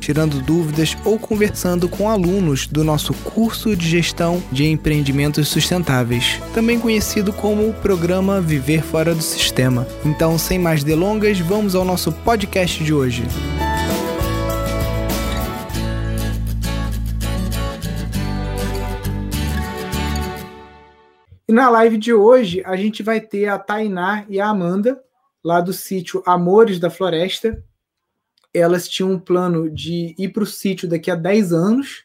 tirando dúvidas ou conversando com alunos do nosso curso de gestão de empreendimentos sustentáveis, também conhecido como o programa Viver Fora do Sistema. Então, sem mais delongas, vamos ao nosso podcast de hoje. E na live de hoje, a gente vai ter a Tainá e a Amanda, lá do sítio Amores da Floresta, elas tinham um plano de ir para o sítio daqui a 10 anos,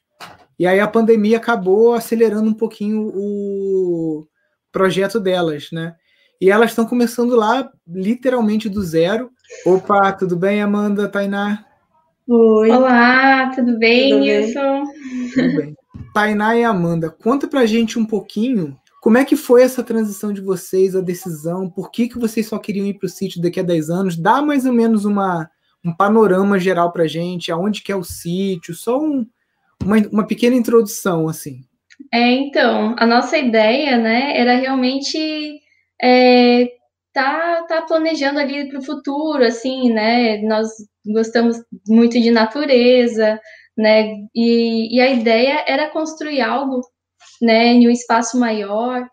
e aí a pandemia acabou acelerando um pouquinho o projeto delas, né? E elas estão começando lá literalmente do zero. Opa, tudo bem, Amanda, Tainá? Oi. Olá, tudo bem, tudo Nilson? Tudo bem. Tainá e Amanda, conta pra gente um pouquinho como é que foi essa transição de vocês, a decisão, por que, que vocês só queriam ir para o sítio daqui a 10 anos? Dá mais ou menos uma, um panorama geral para gente, aonde que é o sítio, só um, uma, uma pequena introdução, assim. É, então, a nossa ideia, né, era realmente é, tá, tá planejando ali para o futuro, assim, né, nós gostamos muito de natureza, né, e, e a ideia era construir algo, né, em um espaço maior,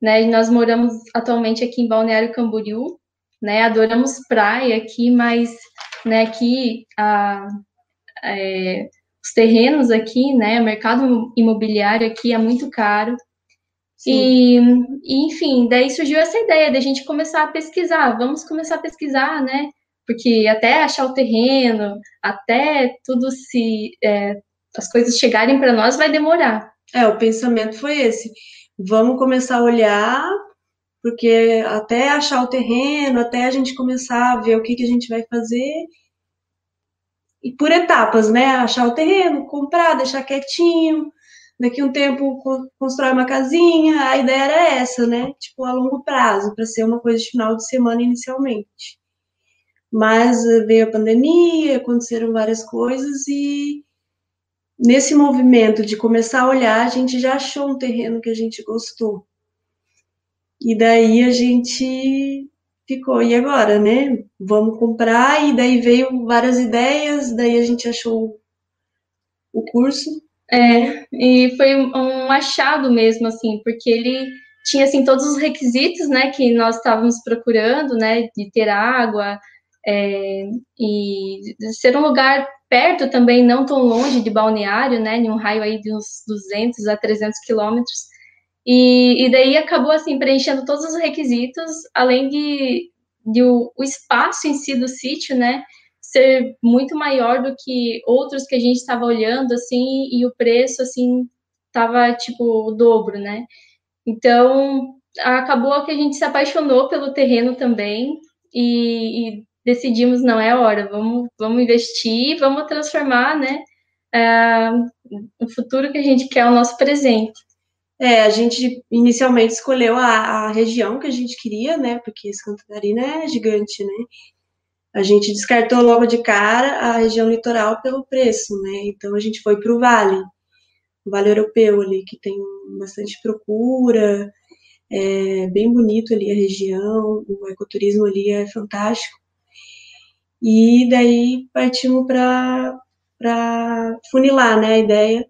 né, nós moramos atualmente aqui em Balneário Camboriú, né, adoramos praia aqui, mas né, aqui a, é, os terrenos aqui, né, o mercado imobiliário aqui é muito caro. E, e, enfim, daí surgiu essa ideia da gente começar a pesquisar, vamos começar a pesquisar, né, porque até achar o terreno, até tudo se, é, as coisas chegarem para nós vai demorar. É, o pensamento foi esse, vamos começar a olhar porque até achar o terreno, até a gente começar a ver o que, que a gente vai fazer, e por etapas, né? Achar o terreno, comprar, deixar quietinho, daqui um tempo constrói uma casinha, a ideia era essa, né? Tipo, a longo prazo, para ser uma coisa de final de semana inicialmente. Mas veio a pandemia, aconteceram várias coisas e nesse movimento de começar a olhar, a gente já achou um terreno que a gente gostou. E daí a gente ficou, e agora, né? Vamos comprar, e daí veio várias ideias, daí a gente achou o curso. É, e foi um achado mesmo, assim, porque ele tinha, assim, todos os requisitos, né, que nós estávamos procurando, né, de ter água, é, e ser um lugar perto também, não tão longe de balneário, né, em um raio aí de uns 200 a 300 quilômetros, e, e daí acabou assim preenchendo todos os requisitos, além de, de o, o espaço em si do sítio, né? Ser muito maior do que outros que a gente estava olhando, assim, e o preço, assim, tava tipo o dobro, né? Então, acabou que a gente se apaixonou pelo terreno também e, e decidimos, não é hora, vamos, vamos investir, vamos transformar, né? Uh, o futuro que a gente quer, o nosso presente. É, a gente inicialmente escolheu a, a, região que a gente queria, né? Porque Santa Catarina é gigante, né? A gente descartou logo de cara a região litoral pelo preço, né? Então a gente foi para o Vale, o Vale Europeu ali, que tem bastante procura, é bem bonito ali a região, o ecoturismo ali é fantástico. E daí partimos para funilar, né? A ideia.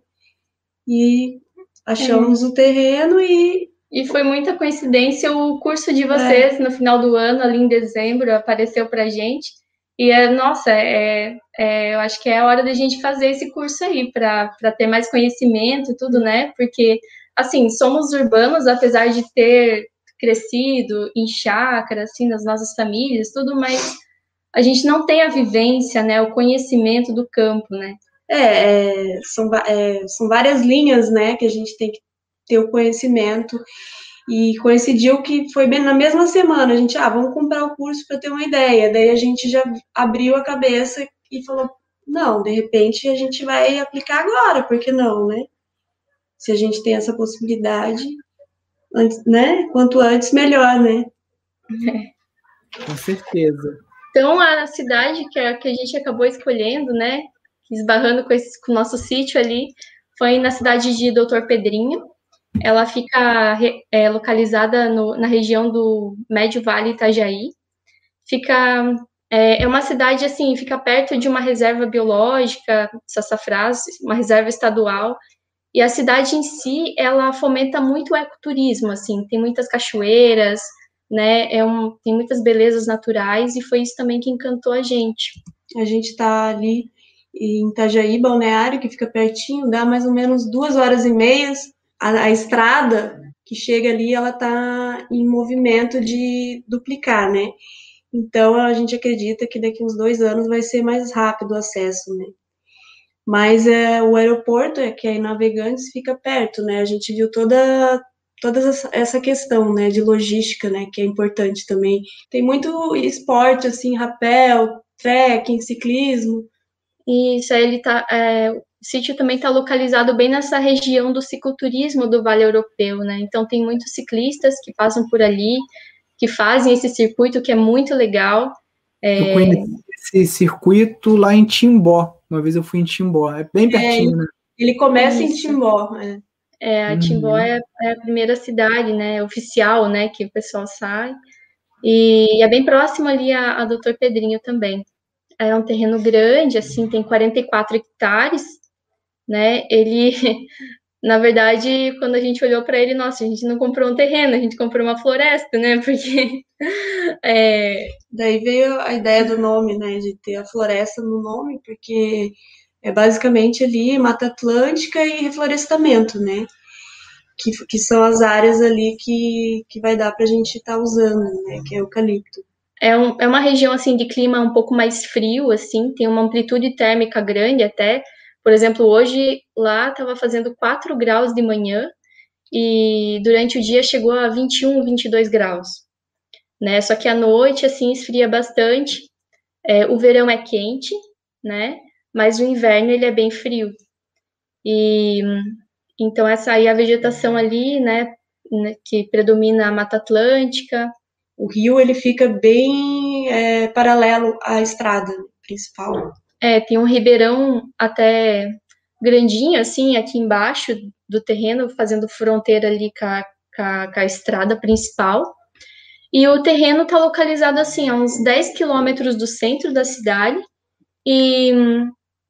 E Achamos é. o terreno e. E foi muita coincidência o curso de vocês é. no final do ano, ali em dezembro, apareceu para gente. E é, nossa, é, é, eu acho que é a hora da gente fazer esse curso aí, para ter mais conhecimento e tudo, né? Porque, assim, somos urbanos, apesar de ter crescido em chácara, assim, nas nossas famílias, tudo, mas a gente não tem a vivência, né? O conhecimento do campo, né? É, é, são, é, são várias linhas, né, que a gente tem que ter o conhecimento. E coincidiu que foi bem na mesma semana, a gente, ah, vamos comprar o curso para ter uma ideia. Daí a gente já abriu a cabeça e falou, não, de repente a gente vai aplicar agora, por que não, né? Se a gente tem essa possibilidade, antes, né? Quanto antes, melhor, né? Com certeza. Então, a cidade que a, que a gente acabou escolhendo, né, esbarrando com, esse, com o nosso sítio ali, foi na cidade de Doutor Pedrinho. Ela fica é, localizada no, na região do Médio Vale Itajaí. Fica é, é, uma cidade assim, fica perto de uma reserva biológica, Sassafrás, uma reserva estadual. E a cidade em si, ela fomenta muito o ecoturismo, assim, tem muitas cachoeiras, né? É um, tem muitas belezas naturais e foi isso também que encantou a gente. A gente está ali em Itajaí, Balneário, que fica pertinho, dá mais ou menos duas horas e meias. A, a estrada que chega ali, ela está em movimento de duplicar, né? Então a gente acredita que daqui uns dois anos vai ser mais rápido o acesso, né? Mas é, o aeroporto, é, que é em Navegantes, fica perto, né? A gente viu toda toda essa questão, né, de logística, né, que é importante também. Tem muito esporte, assim, rapel, trekking, ciclismo. Isso, ele tá, é, o sítio também está localizado bem nessa região do cicloturismo do Vale Europeu, né, então tem muitos ciclistas que passam por ali, que fazem esse circuito que é muito legal. É... Eu conheci esse circuito lá em Timbó, uma vez eu fui em Timbó, é bem é, pertinho, é, né? Ele começa em Timbó, é. É, a Timbó uhum. é, é, a primeira cidade, né, oficial, né, que o pessoal sai. E é bem próximo ali a, a Doutor Pedrinho também. É um terreno grande, assim, tem 44 hectares, né, ele, na verdade, quando a gente olhou para ele, nossa, a gente não comprou um terreno, a gente comprou uma floresta, né, porque... É... Daí veio a ideia do nome, né, de ter a floresta no nome, porque é basicamente ali Mata Atlântica e reflorestamento, né? Que, que são as áreas ali que, que vai dar para a gente estar tá usando, né? Que é eucalipto. É, um, é uma região assim de clima um pouco mais frio, assim, tem uma amplitude térmica grande até. Por exemplo, hoje lá estava fazendo 4 graus de manhã e durante o dia chegou a 21, 22 graus. Né? Só que à noite assim esfria bastante. É, o verão é quente, né? mas o inverno ele é bem frio. E então essa aí a vegetação ali, né, né, que predomina a Mata Atlântica. O rio ele fica bem é, paralelo à estrada principal. É, tem um ribeirão até grandinho assim aqui embaixo do terreno, fazendo fronteira ali com a, com a, com a estrada principal. E o terreno está localizado assim a uns 10 quilômetros do centro da cidade e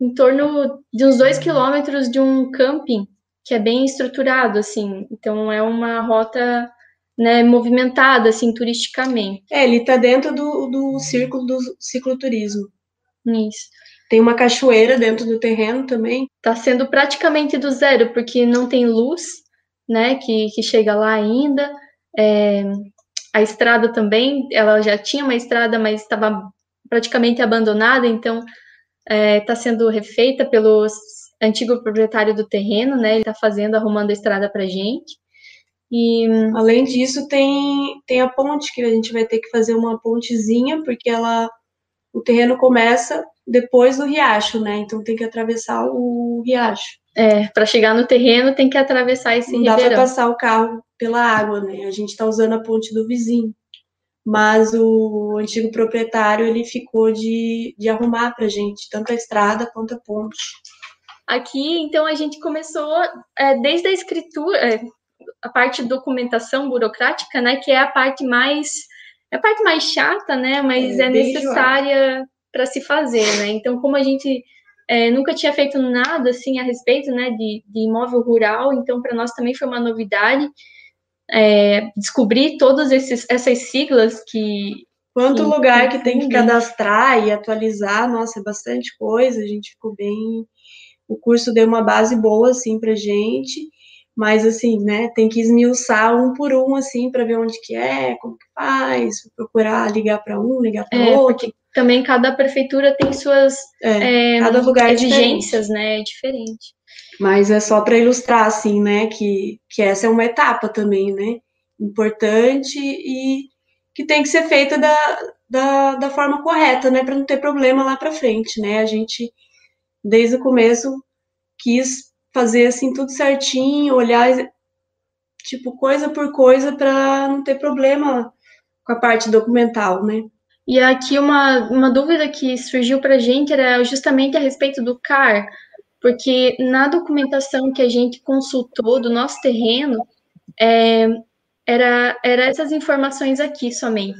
em torno de uns dois quilômetros de um camping que é bem estruturado, assim. Então é uma rota né, movimentada, assim, turisticamente. É, ele está dentro do, do círculo do cicloturismo. Isso. Tem uma cachoeira dentro do terreno também. Está sendo praticamente do zero, porque não tem luz, né, que, que chega lá ainda. É, a estrada também, ela já tinha uma estrada, mas estava praticamente abandonada, então está é, tá sendo refeita pelo antigo proprietário do terreno, né? Ele está fazendo, arrumando a estrada para gente. E além disso, tem, tem a ponte que a gente vai ter que fazer uma pontezinha, porque ela o terreno começa depois do riacho, né? Então tem que atravessar o riacho. É, para chegar no terreno tem que atravessar esse Não ribeirão. dá para passar o carro pela água, né? A gente está usando a ponte do vizinho mas o antigo proprietário ele ficou de, de arrumar para gente tanto a estrada quanto a ponte. Aqui, então, a gente começou é, desde a escritura, é, a parte de documentação burocrática, né, que é a parte mais é a parte mais chata, né, mas é, é necessária para se fazer, né. Então, como a gente é, nunca tinha feito nada assim a respeito, né, de, de imóvel rural, então para nós também foi uma novidade é, descobrir todas esses, essas siglas que. Quanto que, lugar que tem que cadastrar e atualizar, nossa, é bastante coisa, a gente ficou bem. O curso deu uma base boa, assim, pra gente, mas, assim, né, tem que esmiuçar um por um, assim, para ver onde que é, como que faz, procurar ligar para um, ligar para é, outro. também cada prefeitura tem suas é, é, cada lugar é exigências, né, é diferente. Mas é só para ilustrar, assim, né, que, que essa é uma etapa também, né, importante e que tem que ser feita da, da, da forma correta, né, para não ter problema lá para frente, né. A gente, desde o começo, quis fazer, assim, tudo certinho, olhar, tipo, coisa por coisa para não ter problema com a parte documental, né. E aqui uma, uma dúvida que surgiu para a gente era justamente a respeito do CAR, porque na documentação que a gente consultou do nosso terreno, é, era, era essas informações aqui somente,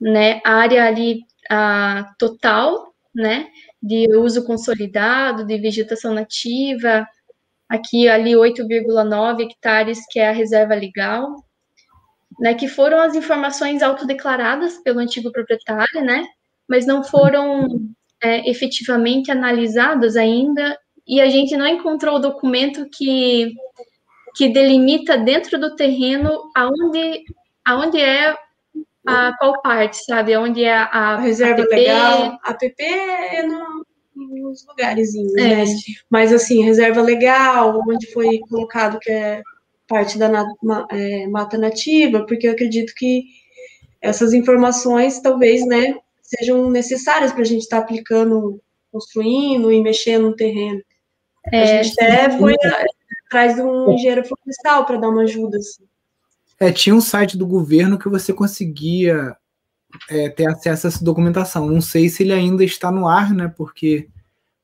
né? A área ali a total, né? De uso consolidado, de vegetação nativa, aqui ali 8,9 hectares, que é a reserva legal, né, que foram as informações autodeclaradas pelo antigo proprietário, né, mas não foram é, efetivamente analisadas ainda, e a gente não encontrou o documento que, que delimita dentro do terreno aonde, aonde é a qual parte, sabe? Onde é a, a reserva APP. legal. A APP é no, nos lugares, né? é. né? Mas assim, reserva legal, onde foi colocado que é parte da é, mata nativa, porque eu acredito que essas informações talvez, né, sejam necessárias para a gente estar tá aplicando, construindo e mexendo no terreno. É, a gente até foi atrás de um engenheiro florestal para dar uma ajuda. Assim. É, tinha um site do governo que você conseguia é, ter acesso a essa documentação. Não sei se ele ainda está no ar, né? Porque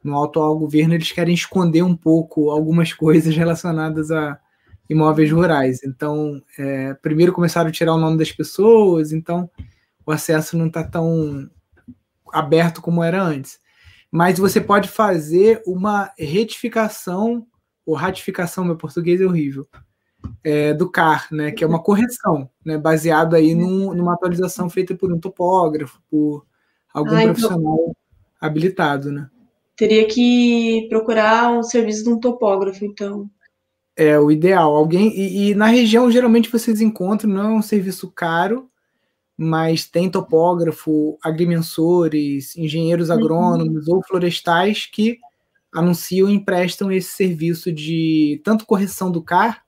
no atual governo eles querem esconder um pouco algumas coisas relacionadas a imóveis rurais. Então, é, primeiro começaram a tirar o nome das pessoas, então o acesso não está tão aberto como era antes. Mas você pode fazer uma retificação, ou ratificação, meu português é horrível, é, do CAR, né, que é uma correção, né, baseado aí num, numa atualização feita por um topógrafo, por algum ah, então profissional então... habilitado, né? Teria que procurar um serviço de um topógrafo, então. É o ideal. Alguém e, e, na região geralmente vocês encontram, não é um serviço caro, mas tem topógrafo, agrimensores, engenheiros uhum. agrônomos uhum. ou florestais que anunciam e emprestam esse serviço de tanto correção do CAR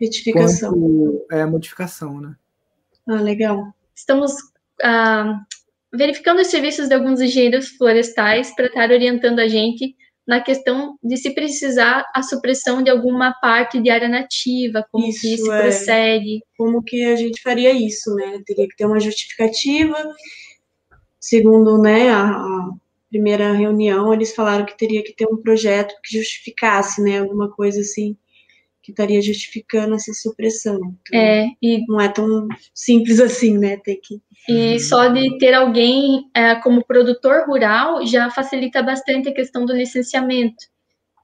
Retificação. quanto é, modificação, né? Ah, legal. Estamos ah, verificando os serviços de alguns engenheiros florestais para estar orientando a gente na questão de se precisar a supressão de alguma parte de área nativa, como isso, que se é. procede. Como que a gente faria isso, né? Teria que ter uma justificativa. Segundo né, a, a primeira reunião, eles falaram que teria que ter um projeto que justificasse, né? Alguma coisa assim que estaria justificando essa supressão. Então, é, e não é tão simples assim, né? Ter que e só de ter alguém é, como produtor rural já facilita bastante a questão do licenciamento.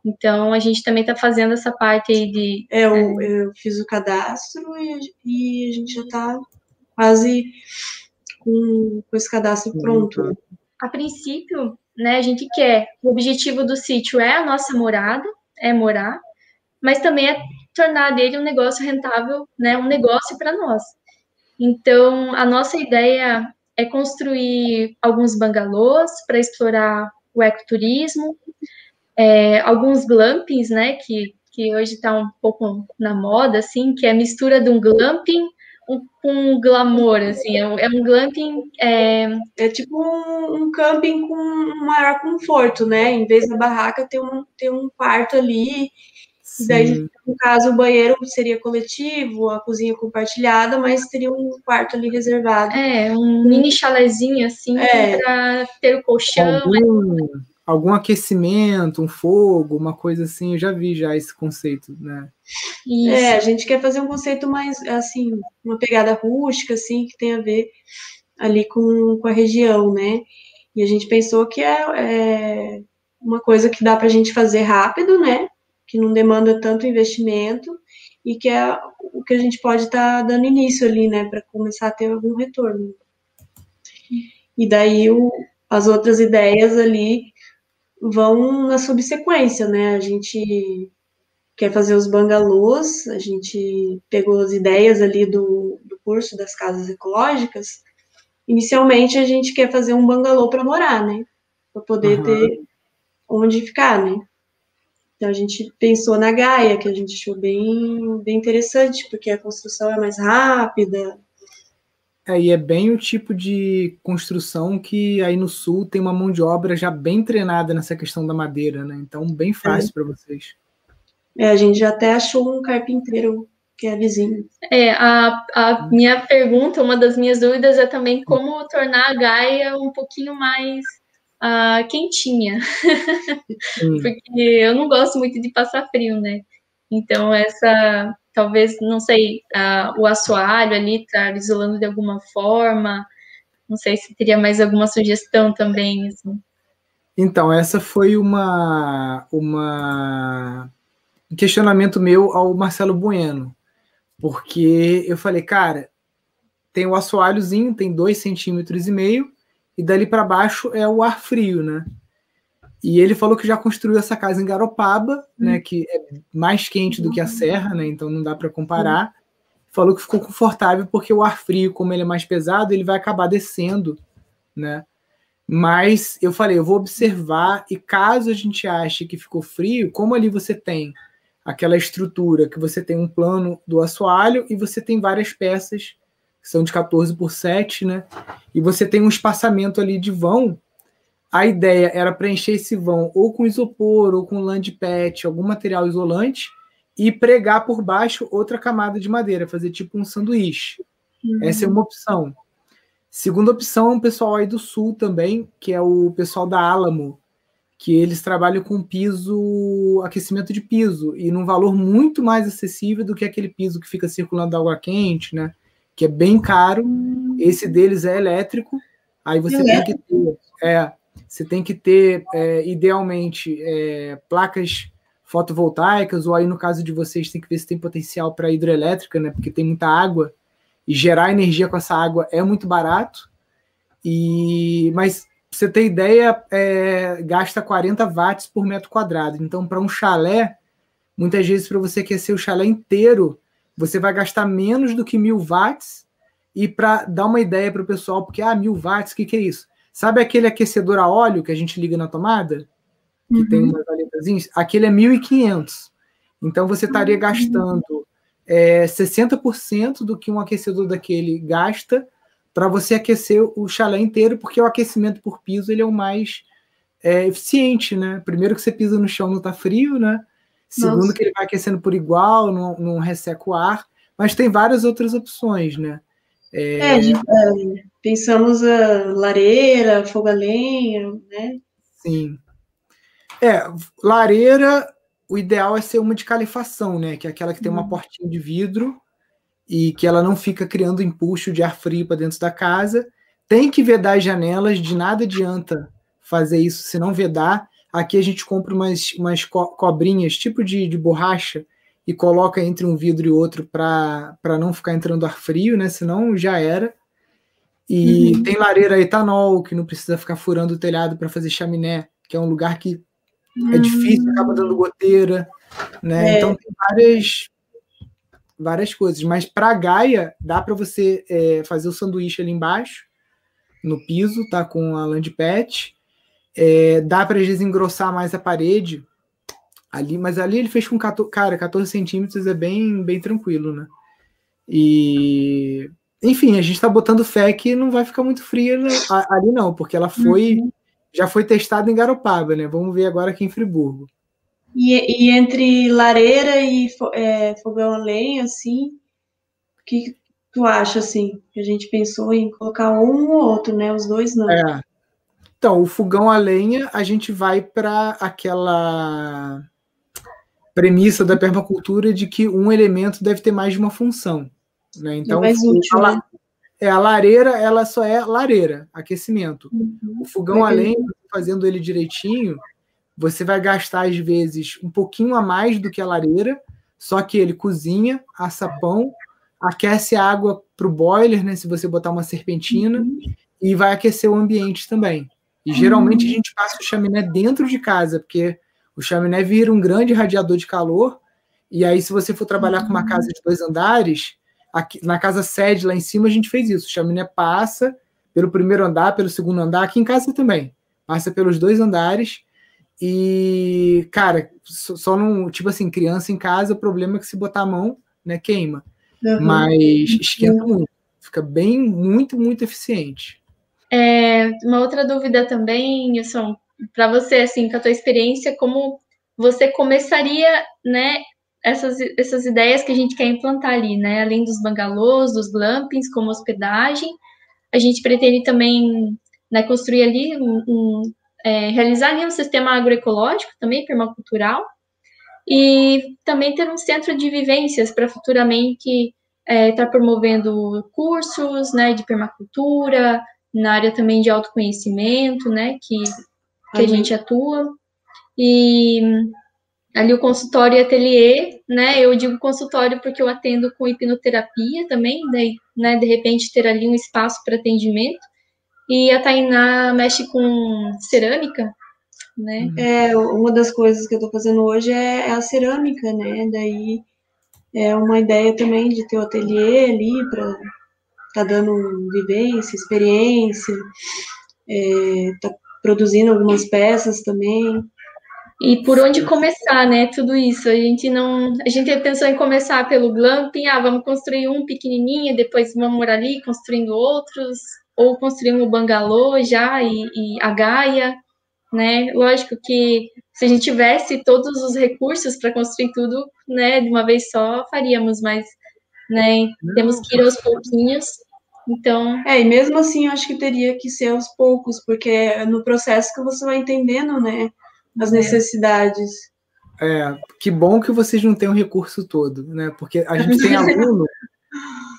Então a gente também está fazendo essa parte aí de. É, eu, é... eu fiz o cadastro e, e, a gente já está quase com, com esse cadastro pronto. A princípio, né, a gente quer. O objetivo do sítio é a nossa morada, é morar, mas também é tornar dele um negócio rentável, né, um negócio para nós. Então, a nossa ideia é construir alguns bangalôs para explorar o ecoturismo, é, alguns glampings, né, que, que hoje está um pouco na moda, assim, que é a mistura de um glamping com um, glamour, assim, é um, é um glamping... É... é tipo um, um, camping com maior conforto, né, em vez da barraca ter um, ter um quarto ali Sim. Daí, no caso, o banheiro seria coletivo, a cozinha compartilhada, mas teria um quarto ali reservado. É, um mini chalezinho, assim, é. para ter o colchão. Algum, algum, aquecimento, um fogo, uma coisa assim, eu já vi já esse conceito, né? Isso. É, a gente quer fazer um conceito mais, assim, uma pegada rústica, assim, que tem a ver ali com, com a região, né? E a gente pensou que é, é uma coisa que dá para a gente fazer rápido, né? Que não demanda tanto investimento e que é o que a gente pode estar tá dando início ali, né, para começar a ter algum retorno. E daí o, as outras ideias ali vão na subsequência, né? A gente quer fazer os bangalôs, a gente pegou as ideias ali do, do curso das casas ecológicas. Inicialmente a gente quer fazer um bangalô para morar, né? Para poder uhum. ter onde ficar, né? Então a gente pensou na Gaia, que a gente achou bem, bem interessante, porque a construção é mais rápida. É, e é bem o tipo de construção que aí no sul tem uma mão de obra já bem treinada nessa questão da madeira, né? Então, bem fácil é. para vocês. É, a gente já até achou um carpinteiro que é vizinho. É, a, a minha pergunta, uma das minhas dúvidas é também como tornar a Gaia um pouquinho mais quentinha. Porque eu não gosto muito de passar frio, né? Então, essa, talvez, não sei, o assoalho ali estar tá isolando de alguma forma. Não sei se teria mais alguma sugestão também, assim. Então, essa foi uma, uma um questionamento meu ao Marcelo Bueno, porque eu falei, cara, tem o assoalhozinho, tem dois centímetros e meio, e dali para baixo é o ar frio, né? E ele falou que já construiu essa casa em Garopaba, hum. né, que é mais quente do que a Serra, né? Então não dá para comparar. Hum. Falou que ficou confortável porque o ar frio, como ele é mais pesado, ele vai acabar descendo, né? Mas eu falei, eu vou observar e caso a gente ache que ficou frio, como ali você tem aquela estrutura que você tem um plano do assoalho e você tem várias peças que são de 14 por 7, né? E você tem um espaçamento ali de vão. A ideia era preencher esse vão ou com isopor ou com de pet, algum material isolante e pregar por baixo outra camada de madeira, fazer tipo um sanduíche. Uhum. Essa é uma opção. Segunda opção é um pessoal aí do sul também, que é o pessoal da Alamo, que eles trabalham com piso, aquecimento de piso, e num valor muito mais acessível do que aquele piso que fica circulando água quente, né? Que é bem caro. Esse deles é elétrico. Aí você tem que ter, é, você tem que ter é, idealmente é, placas fotovoltaicas, ou aí no caso de vocês tem que ver se tem potencial para hidrelétrica, né? Porque tem muita água e gerar energia com essa água é muito barato. E mas você ter ideia, é, gasta 40 watts por metro quadrado. Então, para um chalé, muitas vezes para você aquecer o chalé inteiro, você vai gastar menos do que mil watts. E para dar uma ideia para o pessoal, porque ah, mil watts, o que, que é isso? Sabe aquele aquecedor a óleo que a gente liga na tomada? Que uhum. tem umas valetazinhas? Aquele é 1.500. Então você estaria uhum. gastando é, 60% do que um aquecedor daquele gasta para você aquecer o chalé inteiro, porque o aquecimento por piso ele é o mais é, eficiente, né? Primeiro que você pisa no chão não está frio, né? Segundo, Nossa. que ele vai aquecendo por igual, não, não resseca o ar, mas tem várias outras opções, né? É, é, é pensamos a lareira, fogo a lenha, né? Sim. É, lareira, o ideal é ser uma de calefação, né? Que é aquela que tem uma uhum. portinha de vidro e que ela não fica criando empuxo de ar frio para dentro da casa. Tem que vedar as janelas, de nada adianta fazer isso se não vedar. Aqui a gente compra umas, umas co cobrinhas, tipo de, de borracha, e coloca entre um vidro e outro para não ficar entrando ar frio, né? Senão já era. E uhum. tem lareira etanol, que não precisa ficar furando o telhado para fazer chaminé, que é um lugar que uhum. é difícil, acaba dando goteira, né? É. Então tem várias, várias coisas. Mas para Gaia, dá para você é, fazer o sanduíche ali embaixo, no piso, tá? Com a land pet. É, dá para desengrossar mais a parede ali, mas ali ele fez com 14, cara, 14 centímetros é bem, bem tranquilo, né? E enfim, a gente está botando fé que não vai ficar muito fria né? ali não, porque ela foi uhum. já foi testada em Garopaba, né? Vamos ver agora aqui em Friburgo. E, e entre lareira e é, fogão a lenha, assim, o que tu acha assim? Que a gente pensou em colocar um ou outro, né? Os dois não. É. Então, o fogão a lenha, a gente vai para aquela premissa da permacultura de que um elemento deve ter mais de uma função. Né? Então, é, útil, a, né? é, a lareira, ela só é lareira, aquecimento. Uhum. O fogão a lenha, fazendo ele direitinho, você vai gastar, às vezes, um pouquinho a mais do que a lareira, só que ele cozinha, assa pão, aquece a água para o boiler, né, se você botar uma serpentina, uhum. e vai aquecer o ambiente também. E geralmente a gente passa o chaminé dentro de casa, porque o chaminé vira um grande radiador de calor. E aí, se você for trabalhar com uma casa de dois andares, aqui, na casa sede lá em cima a gente fez isso. O chaminé passa pelo primeiro andar, pelo segundo andar, aqui em casa também. Passa pelos dois andares. E, cara, só não. Tipo assim, criança em casa, o problema é que se botar a mão, né, queima. Uhum. Mas esquenta muito. Fica bem, muito, muito eficiente. É, uma outra dúvida também, Nilson, para você, assim, com a tua experiência, como você começaria, né, essas, essas ideias que a gente quer implantar ali, né? Além dos bangalôs, dos glampings como hospedagem, a gente pretende também né, construir ali um, um é, realizar ali um sistema agroecológico também permacultural e também ter um centro de vivências para futuramente estar é, tá promovendo cursos né, de permacultura, na área também de autoconhecimento, né, que, que a gente atua. E ali o consultório e ateliê, né, eu digo consultório porque eu atendo com hipnoterapia também, daí, né, de repente ter ali um espaço para atendimento. E a Tainá mexe com cerâmica, né? É, uma das coisas que eu estou fazendo hoje é, é, a cerâmica, né? Daí é uma ideia também de ter o ateliê ali para tá dando vivência, experiência, é, tá produzindo algumas peças também. E por onde começar, né? Tudo isso. A gente não. A gente pensou em começar pelo glamping, ah, vamos construir um pequenininho, depois vamos morar ali construindo outros, ou construir um bangalô já e, e a Gaia né? Lógico que se a gente tivesse todos os recursos para construir tudo, né, de uma vez só, faríamos, mas, né, temos que ir aos pouquinhos. Então. É, e mesmo assim, eu acho que teria que ser aos poucos, porque é no processo que você vai entendendo, né, as é. necessidades. É, que bom que vocês não têm o recurso todo, né? Porque a gente tem aluno,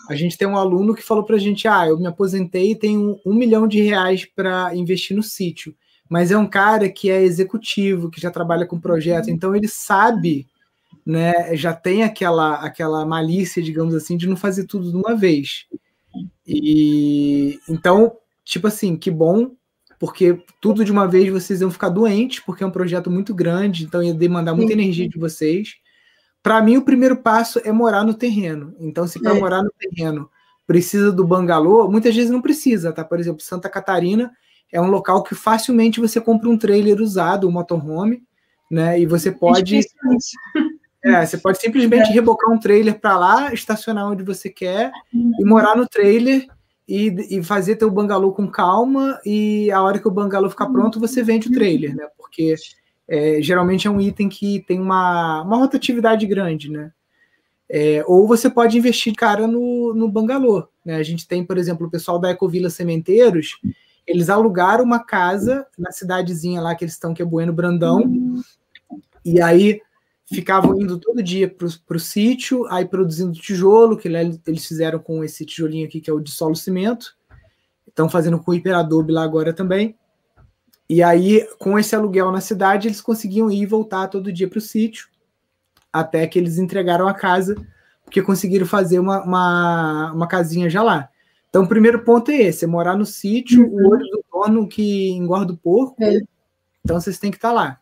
a gente tem um aluno que falou para a gente: ah, eu me aposentei e tenho um milhão de reais para investir no sítio mas é um cara que é executivo, que já trabalha com projeto, então ele sabe, né, já tem aquela aquela malícia, digamos assim, de não fazer tudo de uma vez. E então, tipo assim, que bom, porque tudo de uma vez vocês iam ficar doentes, porque é um projeto muito grande, então ia demandar muita energia de vocês. Para mim, o primeiro passo é morar no terreno. Então, se para é. morar no terreno precisa do bangalô, muitas vezes não precisa, tá? Por exemplo, Santa Catarina é um local que facilmente você compra um trailer usado, um motorhome, né? E você pode. É, você pode simplesmente é. rebocar um trailer para lá, estacionar onde você quer e morar no trailer e, e fazer teu bangalô com calma e a hora que o bangalô ficar pronto você vende o trailer, né? Porque é, geralmente é um item que tem uma, uma rotatividade grande, né? É, ou você pode investir cara no, no bangalô, né? A gente tem, por exemplo, o pessoal da Ecovila Sementeiros eles alugaram uma casa na cidadezinha lá que eles estão, que é Bueno Brandão, e aí ficavam indo todo dia para o sítio, aí produzindo tijolo, que eles fizeram com esse tijolinho aqui, que é o de solo cimento, estão fazendo com o hiperadobe lá agora também. E aí, com esse aluguel na cidade, eles conseguiam ir e voltar todo dia para o sítio, até que eles entregaram a casa, porque conseguiram fazer uma, uma, uma casinha já lá. Então, o primeiro ponto é esse: é morar no sítio, uhum. o olho do dono que engorda o porco. É. Então, vocês têm que estar tá lá.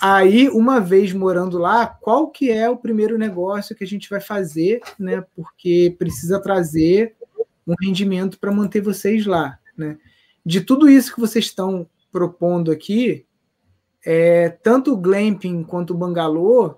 Aí, uma vez morando lá, qual que é o primeiro negócio que a gente vai fazer, né? Porque precisa trazer um rendimento para manter vocês lá, né? De tudo isso que vocês estão propondo aqui, é, tanto o glamping quanto o bangalô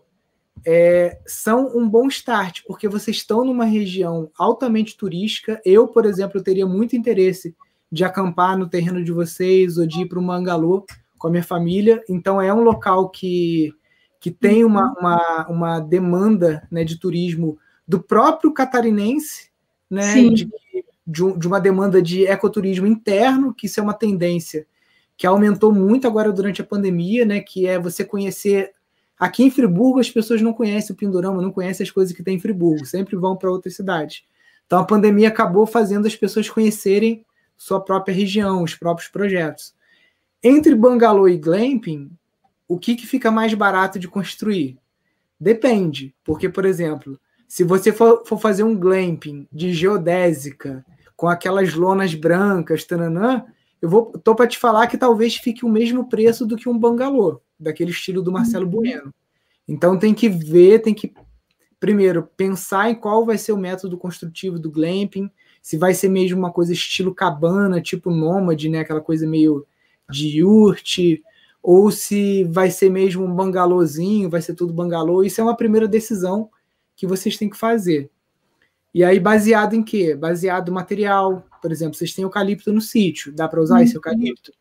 é, são um bom start, porque vocês estão numa região altamente turística. Eu, por exemplo, teria muito interesse de acampar no terreno de vocês ou de ir para o Mangalô com a minha família. Então, é um local que, que tem uma, uma, uma demanda né, de turismo do próprio catarinense, né, de, de, de uma demanda de ecoturismo interno, que isso é uma tendência que aumentou muito agora durante a pandemia, né, que é você conhecer Aqui em Friburgo, as pessoas não conhecem o Pindorama, não conhecem as coisas que tem em Friburgo, sempre vão para outras cidades. Então a pandemia acabou fazendo as pessoas conhecerem sua própria região, os próprios projetos. Entre Bangalô e Glamping, o que, que fica mais barato de construir? Depende, porque, por exemplo, se você for, for fazer um glamping de geodésica, com aquelas lonas brancas, tananã, eu vou tô para te falar que talvez fique o mesmo preço do que um bangalô, daquele estilo do Marcelo uhum. Bueno. Então tem que ver, tem que primeiro pensar em qual vai ser o método construtivo do glamping, se vai ser mesmo uma coisa estilo cabana, tipo nômade, né, aquela coisa meio de yurt, ou se vai ser mesmo um bangalôzinho, vai ser tudo bangalô. Isso é uma primeira decisão que vocês têm que fazer. E aí, baseado em quê? Baseado no material. Por exemplo, vocês têm eucalipto no sítio, dá para usar uhum. esse eucalipto?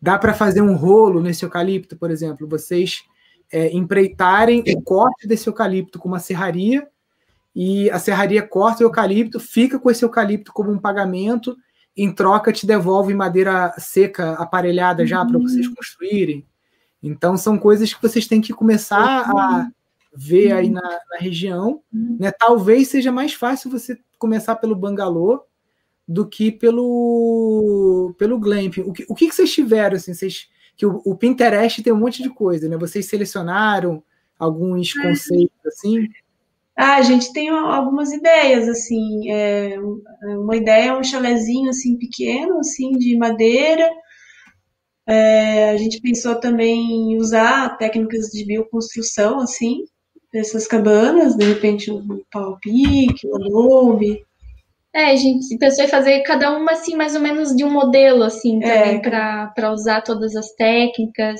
Dá para fazer um rolo nesse eucalipto, por exemplo? Vocês é, empreitarem o corte desse eucalipto com uma serraria e a serraria corta o eucalipto, fica com esse eucalipto como um pagamento, em troca te devolve madeira seca, aparelhada já para vocês construírem. Então são coisas que vocês têm que começar a ver aí na, na região. Né? Talvez seja mais fácil você começar pelo bangalô do que pelo pelo glamping. O que, o que vocês tiveram assim? Vocês que o, o, Pinterest tem um monte de coisa, né? Vocês selecionaram alguns é. conceitos assim? Ah, a gente tem algumas ideias, assim, é, uma ideia é um chalezinho, assim, pequeno, assim, de madeira, é, a gente pensou também em usar técnicas de bioconstrução, assim, dessas cabanas, de repente um pau-pique, um adobe, é, a gente pensou em fazer cada uma, assim, mais ou menos de um modelo, assim, também, é. para usar todas as técnicas.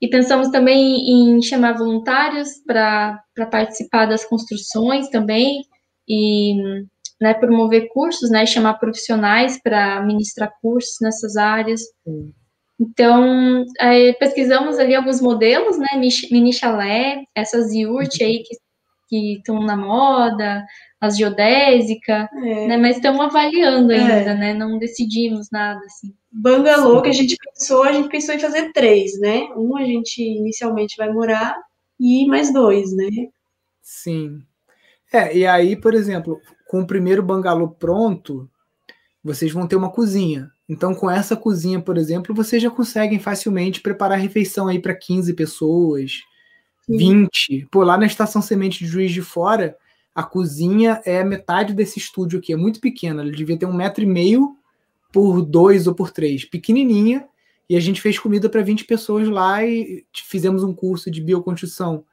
E pensamos também em chamar voluntários para participar das construções também e né, promover cursos, né, chamar profissionais para ministrar cursos nessas áreas. Sim. Então, é, pesquisamos ali alguns modelos, né, mini chalé, essas yurt aí que estão na moda, as geodésica, é. né, mas estamos avaliando ainda, é. né, não decidimos nada, assim. Bangalô que a gente pensou, a gente pensou em fazer três, né? Um a gente inicialmente vai morar e mais dois, né? Sim. É, e aí, por exemplo, com o primeiro bangalô pronto, vocês vão ter uma cozinha. Então, com essa cozinha, por exemplo, vocês já conseguem facilmente preparar refeição aí para 15 pessoas, Sim. 20. Pô, lá na estação Semente de Juiz de Fora, a cozinha é metade desse estúdio aqui, é muito pequena. Ele devia ter um metro e meio por dois ou por três, pequenininha, e a gente fez comida para 20 pessoas lá e fizemos um curso de bioconstrução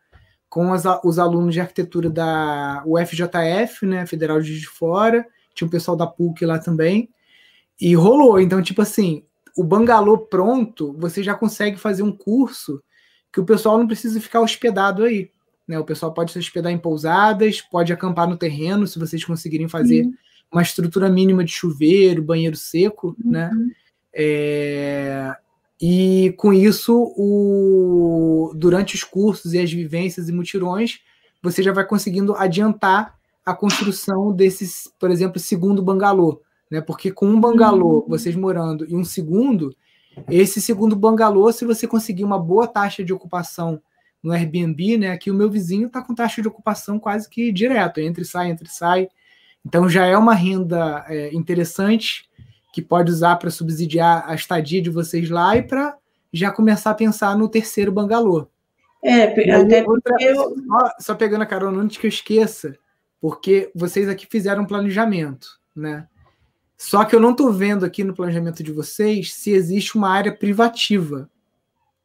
com as, os alunos de arquitetura da UFJF, né, Federal de de Fora, tinha um pessoal da PUC lá também, e rolou. Então, tipo assim, o bangalô pronto, você já consegue fazer um curso que o pessoal não precisa ficar hospedado aí. Né? O pessoal pode se hospedar em pousadas, pode acampar no terreno, se vocês conseguirem fazer uma estrutura mínima de chuveiro, banheiro seco, uhum. né? É, e com isso, o, durante os cursos e as vivências e mutirões, você já vai conseguindo adiantar a construção desses, por exemplo, segundo bangalô, né? Porque com um bangalô, uhum. vocês morando, e um segundo, esse segundo bangalô, se você conseguir uma boa taxa de ocupação no Airbnb, né? Aqui o meu vizinho está com taxa de ocupação quase que direto, entre sai, entre sai. Então já é uma renda é, interessante que pode usar para subsidiar a estadia de vocês lá e para já começar a pensar no terceiro bangalô. É, até outra, eu... só, só, pegando a carona antes que eu esqueça, porque vocês aqui fizeram um planejamento, né? Só que eu não estou vendo aqui no planejamento de vocês se existe uma área privativa,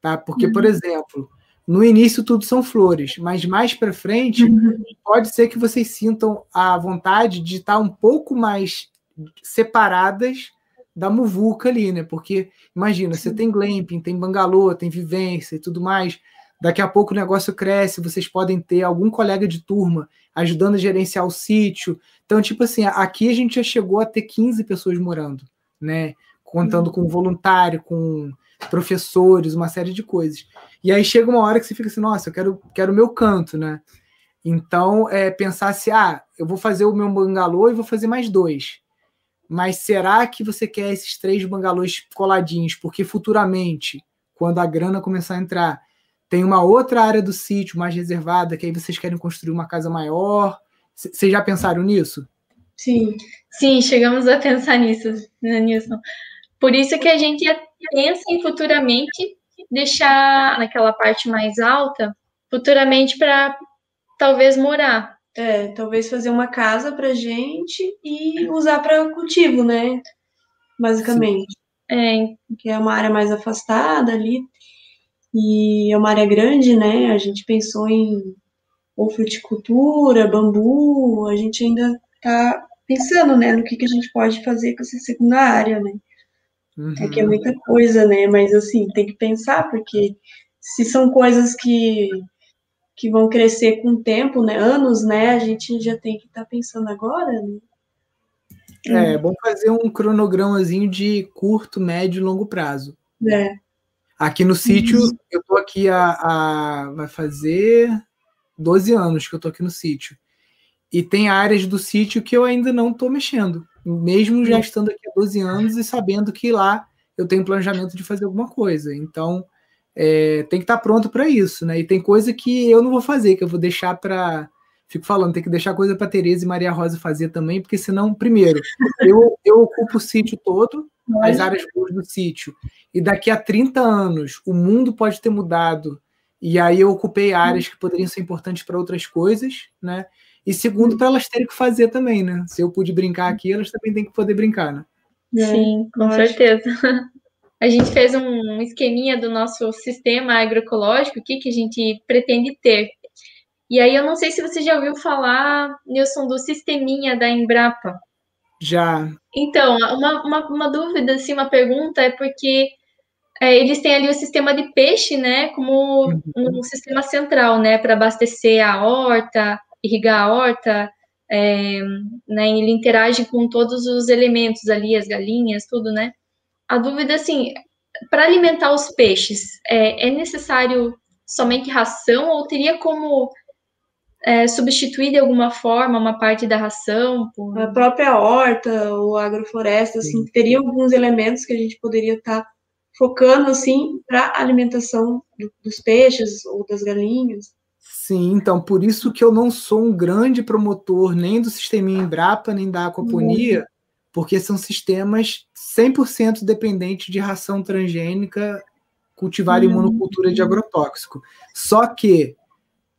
tá? Porque, uhum. por exemplo, no início tudo são flores, mas mais para frente uhum. pode ser que vocês sintam a vontade de estar um pouco mais separadas da muvuca ali, né? Porque imagina, Sim. você tem glamping, tem bangalô, tem vivência e tudo mais. Daqui a pouco o negócio cresce, vocês podem ter algum colega de turma ajudando a gerenciar o sítio. Então, tipo assim, aqui a gente já chegou a ter 15 pessoas morando, né? Contando uhum. com voluntário, com professores, uma série de coisas. E aí chega uma hora que você fica assim, nossa, eu quero, quero o meu canto, né? Então, é pensar se, ah, eu vou fazer o meu bangalô e vou fazer mais dois. Mas será que você quer esses três bangalôs coladinhos? Porque futuramente, quando a grana começar a entrar, tem uma outra área do sítio mais reservada, que aí vocês querem construir uma casa maior. Vocês já pensaram nisso? Sim, sim, chegamos a pensar nisso, nisso. Por isso que a gente pensa em futuramente deixar naquela parte mais alta, futuramente para talvez morar. É, talvez fazer uma casa para gente e usar para cultivo, né? Basicamente. É. Que é uma área mais afastada ali. E é uma área grande, né? A gente pensou em ou fruticultura, bambu, a gente ainda tá pensando, né, no que, que a gente pode fazer com essa segunda área, né? Uhum. É que é muita coisa, né? Mas assim, tem que pensar, porque se são coisas que, que vão crescer com o tempo, né? Anos, né? A gente já tem que estar tá pensando agora, né? É, é bom fazer um cronogramazinho de curto, médio e longo prazo. É. Aqui no sítio, uhum. eu tô aqui a, a, vai fazer 12 anos que eu tô aqui no sítio. E tem áreas do sítio que eu ainda não tô mexendo, mesmo já estando aqui há 12 anos e sabendo que lá eu tenho planejamento de fazer alguma coisa. Então, é, tem que estar pronto para isso, né? E tem coisa que eu não vou fazer, que eu vou deixar para fico falando, tem que deixar coisa para Tereza e Maria Rosa fazer também, porque senão, primeiro, eu, eu ocupo o sítio todo, as áreas do sítio, e daqui a 30 anos o mundo pode ter mudado, e aí eu ocupei áreas que poderiam ser importantes para outras coisas, né? E segundo, para elas terem que fazer também, né? Se eu pude brincar aqui, elas também têm que poder brincar, né? Sim, com certeza. A gente fez um esqueminha do nosso sistema agroecológico, o que, que a gente pretende ter. E aí eu não sei se você já ouviu falar, Nilson, do sisteminha da Embrapa. Já. Então, uma, uma, uma dúvida, assim, uma pergunta é porque é, eles têm ali o sistema de peixe, né, como uhum. um sistema central, né, para abastecer a horta, irrigar a horta, é, né, ele interage com todos os elementos ali, as galinhas, tudo, né. A dúvida, assim, para alimentar os peixes, é, é necessário somente ração ou teria como é, substituir de alguma forma uma parte da ração? Por... A própria horta ou agrofloresta, assim, teria alguns elementos que a gente poderia estar tá focando, assim, para alimentação do, dos peixes ou das galinhas. Sim, então, por isso que eu não sou um grande promotor nem do sistema Embrapa, nem da aquaponia, uhum. porque são sistemas 100% dependentes de ração transgênica cultivada uhum. em monocultura de agrotóxico. Só que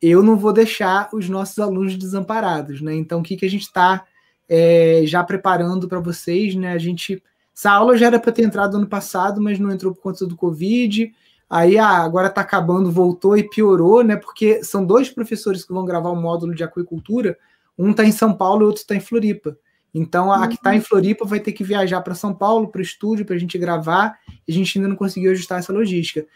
eu não vou deixar os nossos alunos desamparados, né? Então, o que, que a gente está é, já preparando para vocês, né? A gente. Essa aula já era para ter entrado ano passado, mas não entrou por conta do Covid. Aí ah, agora está acabando, voltou e piorou, né? Porque são dois professores que vão gravar o um módulo de aquicultura. Um está em São Paulo e o outro está em Floripa. Então, a que está em uhum. Floripa vai ter que viajar para São Paulo, para o estúdio, para a gente gravar, e a gente ainda não conseguiu ajustar essa logística.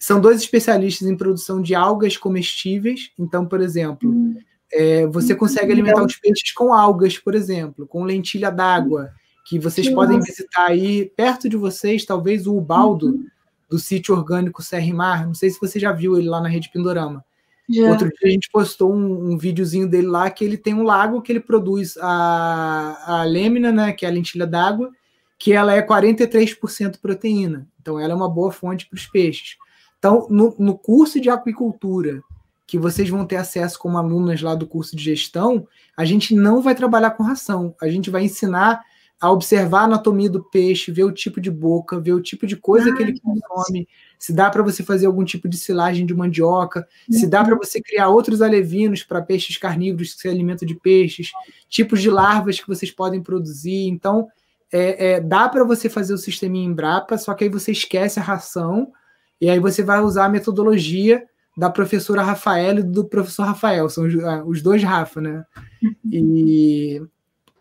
São dois especialistas em produção de algas comestíveis. Então, por exemplo, hum. é, você hum, consegue alimentar os peixes com algas, por exemplo, com lentilha d'água, que vocês podem visitar aí perto de vocês, talvez o Ubaldo, uhum. Do sítio orgânico Serra Mar. Não sei se você já viu ele lá na Rede Pindorama. Já. Outro dia a gente postou um, um videozinho dele lá que ele tem um lago que ele produz a, a lêmina, né, que é a lentilha d'água, que ela é 43% proteína. Então ela é uma boa fonte para os peixes. Então, no, no curso de aquicultura, que vocês vão ter acesso como alunas lá do curso de gestão, a gente não vai trabalhar com ração. A gente vai ensinar a observar a anatomia do peixe, ver o tipo de boca, ver o tipo de coisa que ele consome, se dá para você fazer algum tipo de silagem de mandioca, se dá para você criar outros alevinos para peixes carnívoros que se alimentam de peixes, tipos de larvas que vocês podem produzir. Então, é, é, dá para você fazer o sistema em Embrapa, só que aí você esquece a ração e aí você vai usar a metodologia da professora Rafael e do professor Rafael, são os, ah, os dois Rafa, né? E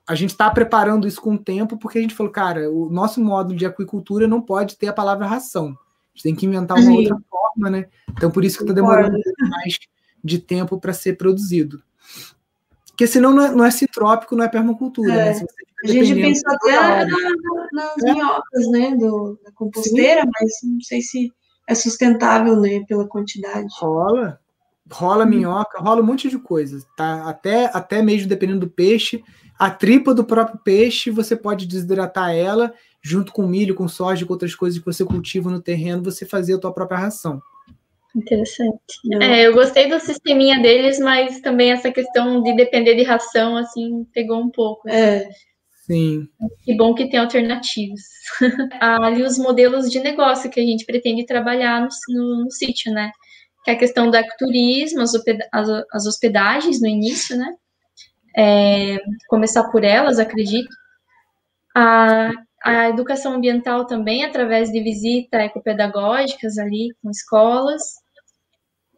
a gente está preparando isso com o tempo, porque a gente falou, cara, o nosso módulo de aquicultura não pode ter a palavra ração. A gente tem que inventar uma Sim. outra forma, né? Então, por isso que está demorando mais de tempo para ser produzido. Porque senão não é, não é citrópico, não é permacultura. Né? É. Né? A gente pensou até nas é. minhocas, né, do, da composteira, Sim. mas não sei se é sustentável, né, pela quantidade. Rola, rola minhoca, rola um monte de coisa, tá? Até, até mesmo dependendo do peixe, a tripa do próprio peixe, você pode desidratar ela, junto com milho, com soja, com outras coisas que você cultiva no terreno, você fazer a tua própria ração. Interessante. É, eu gostei do sisteminha deles, mas também essa questão de depender de ração, assim, pegou um pouco. Assim. É. Sim. Que bom que tem alternativas. Ali os modelos de negócio que a gente pretende trabalhar no, no, no sítio, né? Que é a questão do ecoturismo, as, as, as hospedagens no início, né? É, começar por elas, acredito. A, a educação ambiental também, através de visitas ecopedagógicas ali com escolas.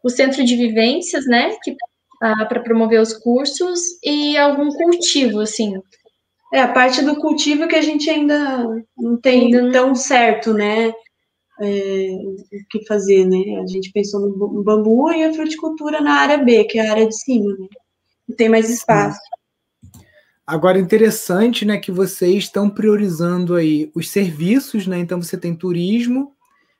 O centro de vivências, né? Que ah, para promover os cursos e algum cultivo, assim, é, a parte do cultivo que a gente ainda não tem ainda tão certo, né? É, o que fazer, né? A gente pensou no bambu e a fruticultura na área B, que é a área de cima, né? E tem mais espaço. Agora, interessante, né, que vocês estão priorizando aí os serviços, né? Então, você tem turismo,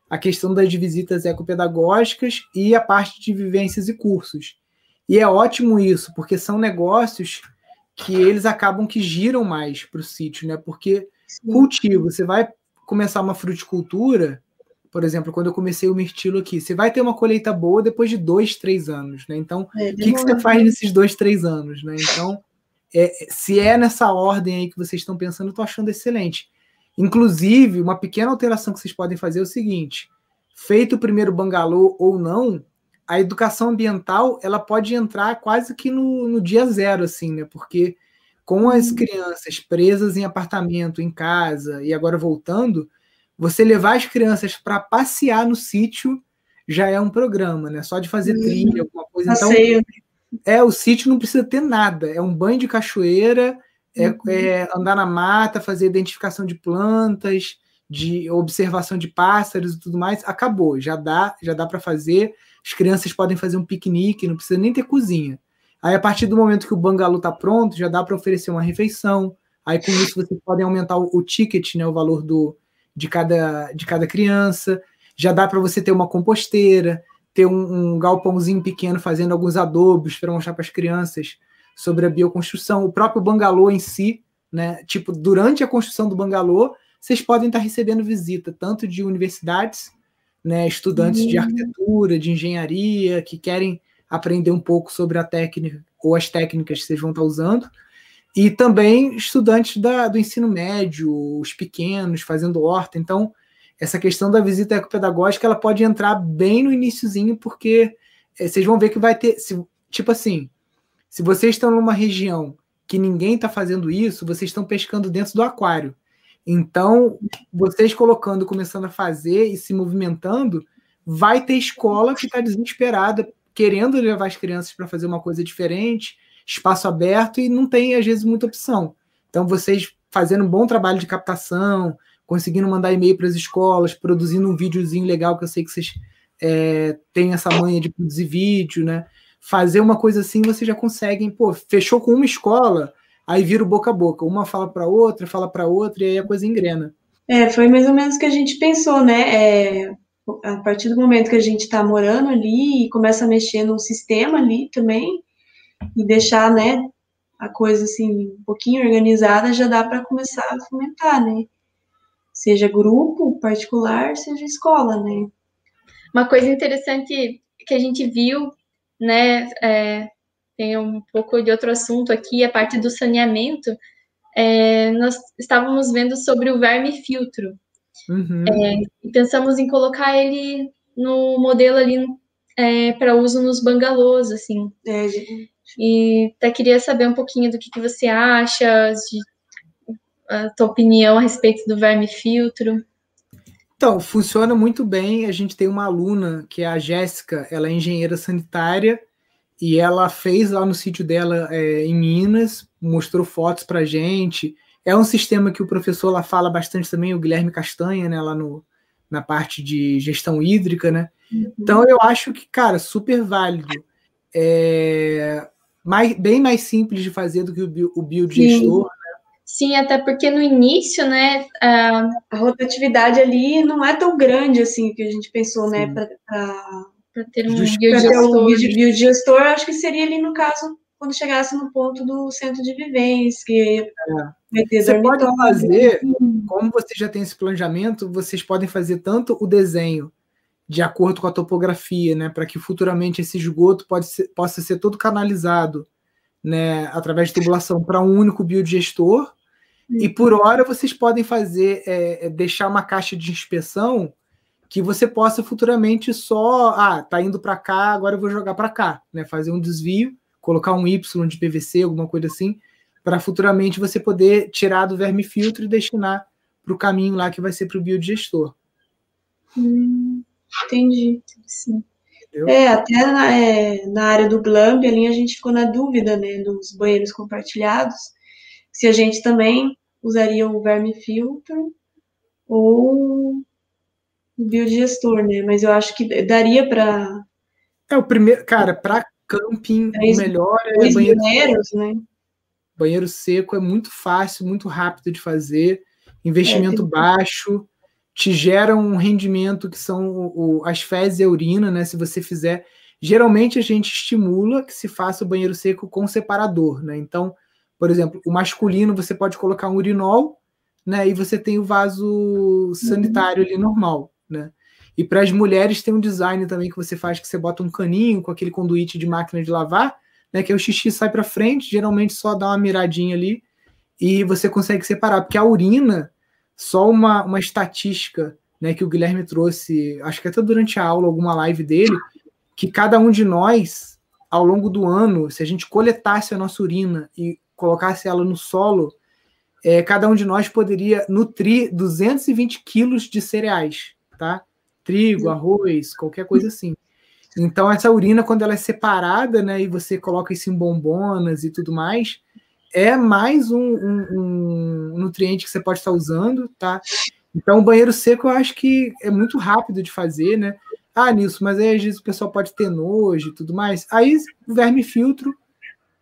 a questão das visitas ecopedagógicas e a parte de vivências e cursos. E é ótimo isso, porque são negócios que eles acabam que giram mais para o sítio, né? Porque Sim. cultivo, você vai começar uma fruticultura, por exemplo, quando eu comecei o mirtilo aqui, você vai ter uma colheita boa depois de dois, três anos, né? Então, é, o que, que você faz nesses dois, três anos, né? Então, é, se é nessa ordem aí que vocês estão pensando, eu estou achando excelente. Inclusive, uma pequena alteração que vocês podem fazer é o seguinte: feito o primeiro bangalô ou não, a educação ambiental ela pode entrar quase que no, no dia zero, assim, né? Porque com as uhum. crianças presas em apartamento, em casa e agora voltando, você levar as crianças para passear no sítio já é um programa, né? Só de fazer hum, trilha, alguma coisa. Então, é, o sítio não precisa ter nada. É um banho de cachoeira, é, uhum. é andar na mata, fazer identificação de plantas, de observação de pássaros e tudo mais. Acabou, já dá, já dá para fazer. As crianças podem fazer um piquenique, não precisa nem ter cozinha. Aí, a partir do momento que o bangalô está pronto, já dá para oferecer uma refeição. Aí, com isso, vocês podem aumentar o, o ticket, né, o valor do, de, cada, de cada criança. Já dá para você ter uma composteira, ter um, um galpãozinho pequeno fazendo alguns adobos para mostrar para as crianças sobre a bioconstrução. O próprio bangalô em si, né? Tipo, durante a construção do bangalô, vocês podem estar recebendo visita tanto de universidades, né, estudantes uhum. de arquitetura, de engenharia, que querem aprender um pouco sobre a técnica ou as técnicas que vocês vão estar usando, e também estudantes da, do ensino médio, os pequenos, fazendo horta. Então, essa questão da visita ecopedagógica ela pode entrar bem no iníciozinho, porque é, vocês vão ver que vai ter. Se, tipo assim, se vocês estão numa região que ninguém está fazendo isso, vocês estão pescando dentro do aquário. Então, vocês colocando, começando a fazer e se movimentando, vai ter escola que está desesperada, querendo levar as crianças para fazer uma coisa diferente, espaço aberto, e não tem, às vezes, muita opção. Então, vocês fazendo um bom trabalho de captação, conseguindo mandar e-mail para as escolas, produzindo um videozinho legal, que eu sei que vocês é, têm essa manha de produzir vídeo, né? Fazer uma coisa assim, vocês já conseguem, pô, fechou com uma escola, aí vira o boca a boca. Uma fala para outra, fala para outra, e aí a coisa engrena. É, foi mais ou menos o que a gente pensou, né? É, a partir do momento que a gente está morando ali e começa a mexer no sistema ali também, e deixar, né, a coisa assim, um pouquinho organizada, já dá para começar a fomentar, né? seja grupo particular, seja escola, né? Uma coisa interessante que a gente viu, né, é, tem um pouco de outro assunto aqui, a parte do saneamento, é, nós estávamos vendo sobre o verme filtro. Uhum. É, e pensamos em colocar ele no modelo ali é, para uso nos bangalôs, assim. É, e até queria saber um pouquinho do que, que você acha, de a tua opinião a respeito do verme filtro. Então, funciona muito bem. A gente tem uma aluna que é a Jéssica, ela é engenheira sanitária e ela fez lá no sítio dela é, em Minas, mostrou fotos para gente. É um sistema que o professor lá fala bastante também, o Guilherme Castanha, né, lá no, na parte de gestão hídrica, né? Uhum. Então eu acho que, cara, super válido. É mais, bem mais simples de fazer do que o, o biodigestor, Sim, até porque no início, né, a, a rotatividade ali não é tão grande assim que a gente pensou, né, para ter um biodigestor. Um biodigestor, acho que seria ali no caso quando chegasse no ponto do centro de vivência, que é. Você pode fazer, como você já tem esse planejamento, vocês podem fazer tanto o desenho de acordo com a topografia, né, para que futuramente esse esgoto ser, possa ser todo canalizado, né, através de tubulação para um único biodigestor, e por hora vocês podem fazer, é, é, deixar uma caixa de inspeção que você possa futuramente só, ah, tá indo para cá, agora eu vou jogar para cá, né? Fazer um desvio, colocar um Y de PVC, alguma coisa assim, para futuramente você poder tirar do verme filtro e destinar para o caminho lá que vai ser para o biodigestor. Hum, entendi. Sim. É, até na, é, na área do Glamb ali a gente ficou na dúvida, né, dos banheiros compartilhados, se a gente também usaria o verme filtro ou o biodigestor, né? Mas eu acho que daria para. É o primeiro, cara, para camping, o melhor é banheiro banheiros, seco. né? Banheiro seco é muito fácil, muito rápido de fazer, investimento é, tem... baixo. Te geram um rendimento que são o, o, as fezes e a urina, né? Se você fizer. Geralmente a gente estimula que se faça o banheiro seco com separador, né? Então, por exemplo, o masculino você pode colocar um urinol, né? E você tem o vaso sanitário ali normal, né? E para as mulheres tem um design também que você faz que você bota um caninho com aquele conduíte de máquina de lavar, né? Que o xixi sai para frente, geralmente só dá uma miradinha ali e você consegue separar, porque a urina só uma, uma estatística né, que o Guilherme trouxe, acho que até durante a aula, alguma live dele, que cada um de nós, ao longo do ano, se a gente coletasse a nossa urina e colocasse ela no solo, é, cada um de nós poderia nutrir 220 quilos de cereais, tá? Trigo, arroz, qualquer coisa assim. Então, essa urina, quando ela é separada, né, e você coloca isso em bombonas e tudo mais, é mais um, um, um, nutriente que você pode estar usando, tá? Então, o banheiro seco eu acho que é muito rápido de fazer, né? Ah, nisso, mas aí às vezes o pessoal pode ter nojo e tudo mais. Aí o verme filtro,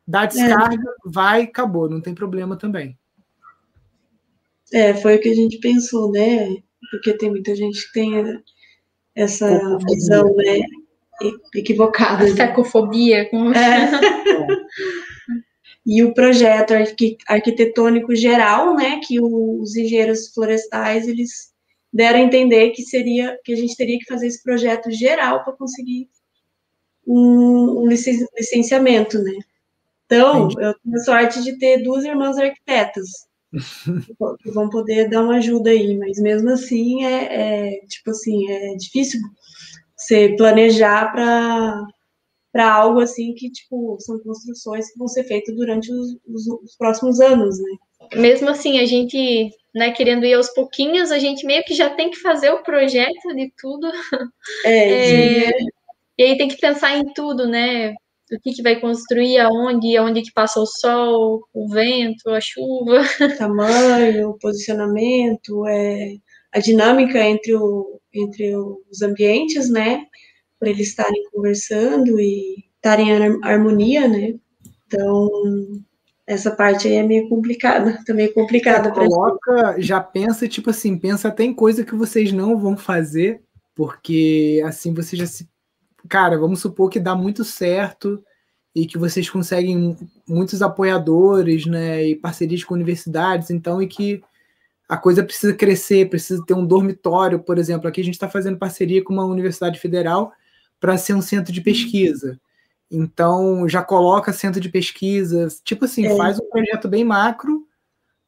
dá descarga, é. vai, acabou, não tem problema também. É, foi o que a gente pensou, né? Porque tem muita gente que tem essa visão, né? Equivocada. A cacofobia. Com... É. e o projeto arquitetônico geral, né, que os engenheiros florestais eles deram a entender que seria que a gente teria que fazer esse projeto geral para conseguir um, um, licenciamento, né? Então, Entendi. eu tenho a sorte de ter duas irmãs arquitetas que vão poder dar uma ajuda aí, mas mesmo assim é, é tipo assim é difícil você planejar para para algo assim que, tipo, são construções que vão ser feitas durante os, os, os, próximos anos, né? Mesmo assim, a gente, né, querendo ir aos pouquinhos, a gente meio que já tem que fazer o projeto de tudo. É, é e aí tem que pensar em tudo, né? O que, que vai construir, aonde, aonde que passa o sol, o vento, a chuva. Tamanho, posicionamento, é, a dinâmica entre, o, entre os ambientes, né? Para eles estarem conversando e estarem em harmonia, né? Então, essa parte aí é meio complicada, também é complicada. É, coloca, já pensa, tipo assim, pensa até em coisa que vocês não vão fazer, porque assim você já se. Cara, vamos supor que dá muito certo e que vocês conseguem muitos apoiadores, né, e parcerias com universidades, então, e que a coisa precisa crescer, precisa ter um dormitório, por exemplo. Aqui a gente está fazendo parceria com uma universidade federal para ser um centro de pesquisa. Então, já coloca centro de pesquisa, tipo assim, é. faz um projeto bem macro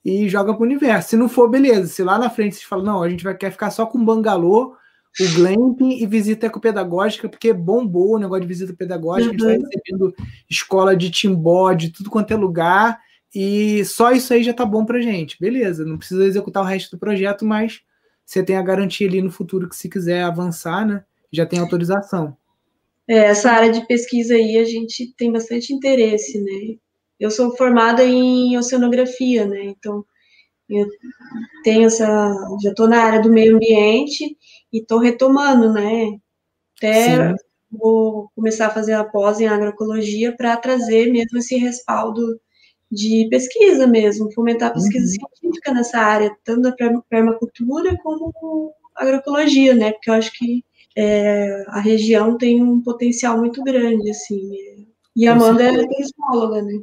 e joga para o universo. Se não for, beleza. Se lá na frente você fala, não, a gente vai quer ficar só com bangalô, o glamping e visita ecopedagógica, porque bombou o negócio de visita pedagógica, uhum. a gente está recebendo escola de timbó, de tudo quanto é lugar, e só isso aí já tá bom pra gente. Beleza, não precisa executar o resto do projeto, mas você tem a garantia ali no futuro que se quiser avançar, né? Já tem autorização. É, essa área de pesquisa aí a gente tem bastante interesse, né? Eu sou formada em oceanografia, né? Então, eu tenho essa, já estou na área do meio ambiente e estou retomando, né? Até Sim. vou começar a fazer a pós em agroecologia para trazer mesmo esse respaldo de pesquisa mesmo, fomentar a pesquisa uhum. científica nessa área, tanto da permacultura como agroecologia, né? Porque eu acho que é, a região tem um potencial muito grande, assim. E a Amanda é turismóloga, né?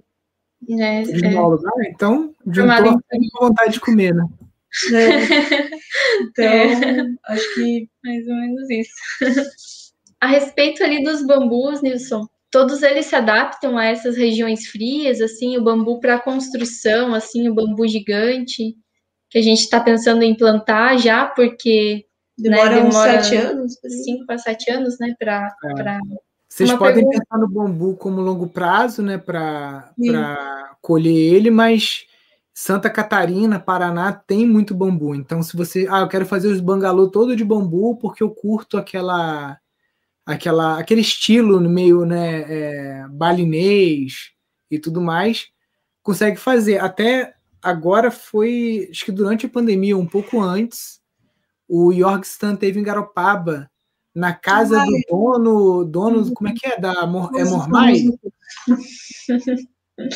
É, é. ah, então juntou com vontade de comer, né? É. Então, é. acho que mais ou menos isso. A respeito ali dos bambus, Nilson, todos eles se adaptam a essas regiões frias, assim, o bambu para construção, assim, o bambu gigante, que a gente está pensando em plantar já, porque Demora, né? Demora uns sete anos. Cinco para sete anos, né? Pra, é. pra... Vocês Uma podem pergunta... pensar no bambu como longo prazo, né? Para colher ele, mas Santa Catarina, Paraná tem muito bambu. Então, se você. Ah, eu quero fazer os bangalô todo de bambu porque eu curto aquela. aquela aquele estilo meio né, é, balinês e tudo mais, consegue fazer. Até agora foi, acho que durante a pandemia, um pouco antes, o Yorkstan teve em Garopaba, na casa Ai. do dono, dono, como é que é? Da, é Mormai?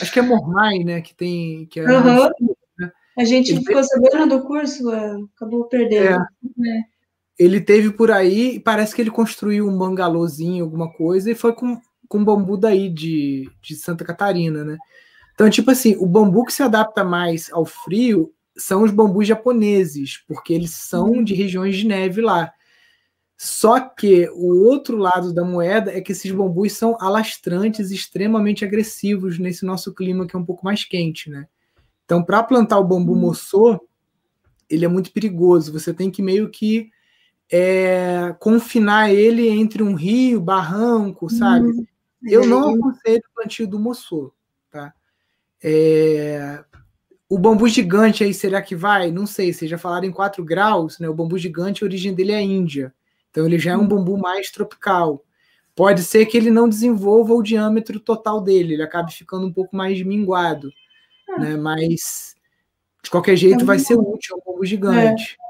Acho que é Mormai, né? Que tem. Que é uhum. né? A gente Ele ficou sabendo do curso, é, acabou perdendo. É. É. Ele teve por aí, parece que ele construiu um bangalôzinho, alguma coisa, e foi com, com bambu daí de, de Santa Catarina, né? Então, tipo assim, o bambu que se adapta mais ao frio são os bambus japoneses, porque eles são uhum. de regiões de neve lá. Só que o outro lado da moeda é que esses bambus são alastrantes, extremamente agressivos nesse nosso clima que é um pouco mais quente, né? Então, para plantar o bambu uhum. moçô, ele é muito perigoso. Você tem que meio que é, confinar ele entre um rio, barranco, sabe? Uhum. Eu não aconselho o plantio do moçô, tá? É, o bambu gigante aí, será que vai? Não sei, vocês já falaram em 4 graus, né? O bambu gigante, a origem dele é a Índia. Então ele já é um hum. bambu mais tropical. Pode ser que ele não desenvolva o diâmetro total dele, ele acabe ficando um pouco mais minguado, ah. né? Mas de qualquer jeito vai ser útil, é um bambu gigante. É.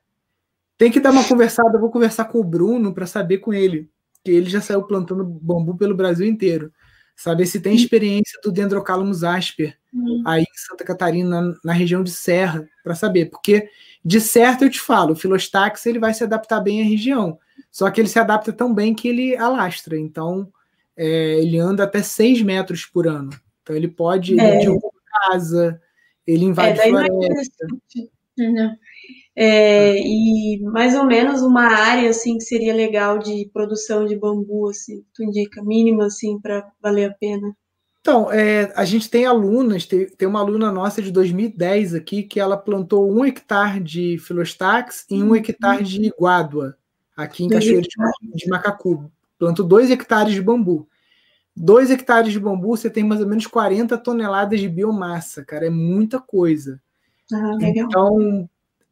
Tem que dar uma conversada, eu vou conversar com o Bruno para saber com ele, que ele já saiu plantando bambu pelo Brasil inteiro saber se tem experiência do Dendrocalamus asper uhum. aí em Santa Catarina, na região de Serra, para saber, porque de certo eu te falo, o Filostax ele vai se adaptar bem à região, só que ele se adapta tão bem que ele alastra, então é, ele anda até 6 metros por ano, então ele pode é. ele casa, ele invade é, floresta. Uhum. É, e mais ou menos uma área assim que seria legal de produção de bambu, assim, tu indica mínima assim para valer a pena. Então, é, a gente tem alunas, tem, tem, uma aluna nossa de 2010 aqui que ela plantou um hectare de filostax e um uhum. hectare de iguádua aqui em Cachoeira de, de Macacu. Plantou dois hectares de bambu. Dois hectares de bambu, você tem mais ou menos 40 toneladas de biomassa, cara, é muita coisa. Ah, então,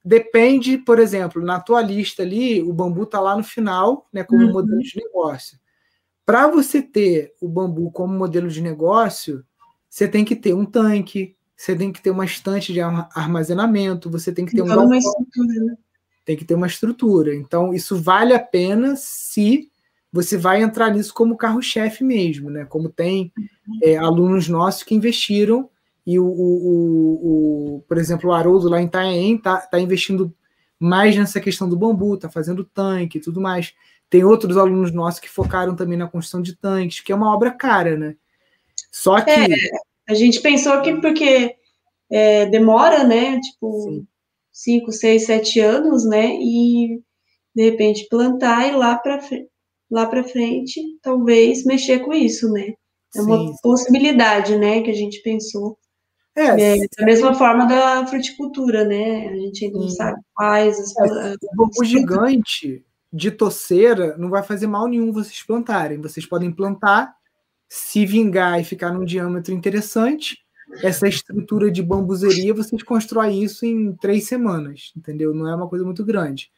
Depende, por exemplo, na tua lista ali, o bambu está lá no final, né, como uhum. modelo de negócio. Para você ter o bambu como modelo de negócio, você tem que ter um tanque, você tem que ter uma estante de armazenamento, você tem que ter então, um uma estrutura, tem que ter uma estrutura. Então, isso vale a pena se você vai entrar nisso como carro-chefe mesmo, né? Como tem é, alunos nossos que investiram e o, o, o, o, por exemplo, o Haroldo lá em Itanhaém está tá investindo mais nessa questão do bambu, está fazendo tanque e tudo mais. Tem outros alunos nossos que focaram também na construção de tanques, que é uma obra cara, né? Só que. É, a gente pensou que porque é, demora, né? Tipo, 5, 6, 7 anos, né? E de repente plantar e lá para lá para frente, talvez mexer com isso, né? É uma sim, sim. possibilidade, né, que a gente pensou. É, é, da mesma forma da fruticultura, né? A gente ainda não sabe quais. As, é, o bambu gigante de toceira não vai fazer mal nenhum vocês plantarem. Vocês podem plantar, se vingar e ficar num diâmetro interessante. Essa estrutura de bambuzeria, vocês constroem isso em três semanas, entendeu? Não é uma coisa muito grande.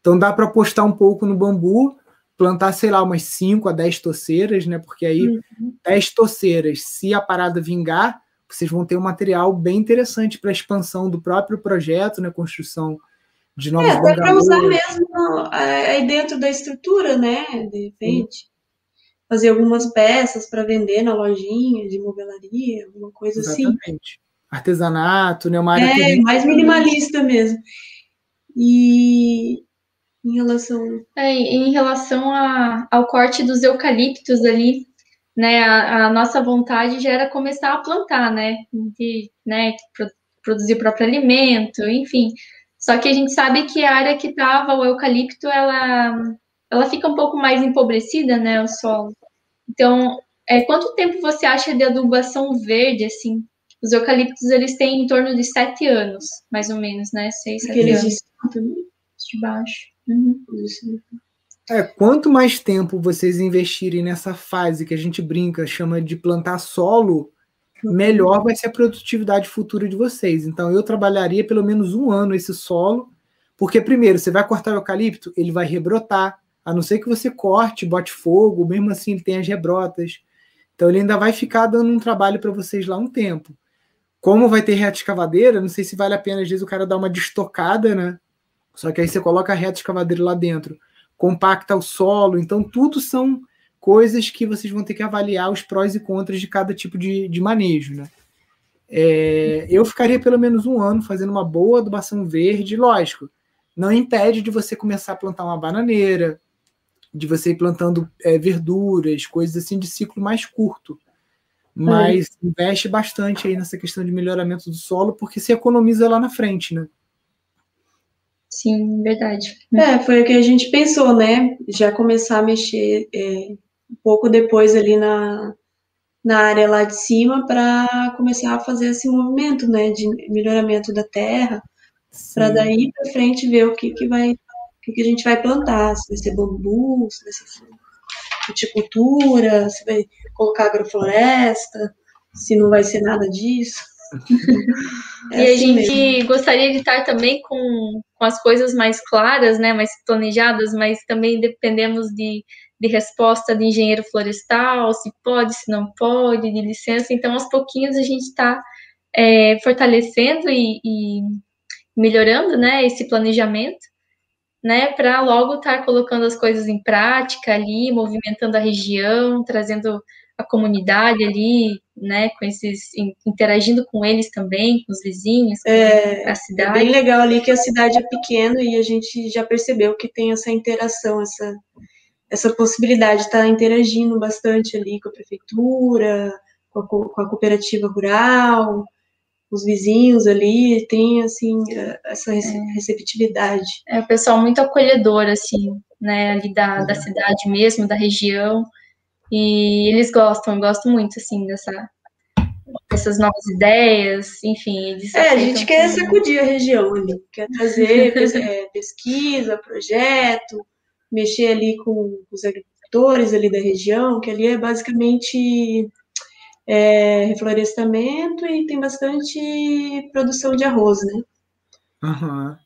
Então dá para apostar um pouco no bambu, plantar, sei lá, umas 5 a 10 toceiras, né? Porque aí uhum. 10 toceiras, se a parada vingar, vocês vão ter um material bem interessante para a expansão do próprio projeto, né, construção de novos É, para usar mesmo aí dentro da estrutura, né, de repente. Sim. Fazer algumas peças para vender na lojinha de modelaria, alguma coisa Exatamente. assim. Exatamente. Artesanato, né, uma área É, mais minimalista mesmo. E em relação... É, em relação a, ao corte dos eucaliptos ali, né, a, a, nossa vontade já era começar a plantar, né, de, né, pro, produzir o próprio alimento, enfim. Só que a gente sabe que a área que estava o eucalipto, ela, ela fica um pouco mais empobrecida, né, o solo. Então, é, quanto tempo você acha de adubação verde, assim? Os eucaliptos, eles têm em torno de sete anos, mais ou menos, né, seis, sete Aqueles anos. De baixo. Uhum. É, quanto mais tempo vocês investirem nessa fase que a gente brinca, chama de plantar solo, melhor vai ser a produtividade futura de vocês. Então, eu trabalharia pelo menos um ano esse solo, porque, primeiro, você vai cortar o eucalipto, ele vai rebrotar, a não ser que você corte, bote fogo, mesmo assim ele tem as rebrotas. Então, ele ainda vai ficar dando um trabalho para vocês lá um tempo. Como vai ter reta escavadeira, não sei se vale a pena, às vezes, o cara dar uma destocada, né? Só que aí você coloca a reta escavadeira lá dentro compacta o solo. Então, tudo são coisas que vocês vão ter que avaliar os prós e contras de cada tipo de, de manejo. Né? É, eu ficaria pelo menos um ano fazendo uma boa adubação verde, lógico. não impede de você começar a plantar uma bananeira, de você ir plantando é, verduras, coisas assim de ciclo mais curto. Mas é. investe bastante aí nessa questão de melhoramento do solo, porque se economiza lá na frente, né? Sim, verdade. É, foi o que a gente pensou, né? Já começar a mexer é, um pouco depois ali na, na área lá de cima para começar a fazer esse movimento, né, de melhoramento da terra, para daí para frente ver o que que vai, o que, que a gente vai plantar, se vai ser bambu, se vai ser viticultura, se vai colocar agrofloresta, se não vai ser nada disso. É e assim a gente mesmo. gostaria de estar também com, com as coisas mais claras, né, mais planejadas, mas também dependemos de, de resposta de engenheiro florestal, se pode, se não pode, de licença. Então, aos pouquinhos a gente está é, fortalecendo e, e, melhorando, né, esse planejamento, né, para logo estar colocando as coisas em prática ali, movimentando a região, trazendo a comunidade ali, né, com esses, interagindo com eles também, com os vizinhos, com é, a cidade. É bem legal ali que a cidade é pequena e a gente já percebeu que tem essa interação, essa, essa possibilidade de estar interagindo bastante ali com a prefeitura, com a, com a cooperativa rural, os vizinhos ali, tem, assim, essa é. receptividade. É, o pessoal muito acolhedor, assim, né, ali da, da cidade mesmo, da região, e eles gostam, gostam muito, assim, dessa, dessas novas ideias, enfim. Eles é, a gente quer sacudir a região ali, quer trazer é, pesquisa, projeto, mexer ali com os agricultores ali da região, que ali é basicamente é, reflorestamento e tem bastante produção de arroz, né? Uhum.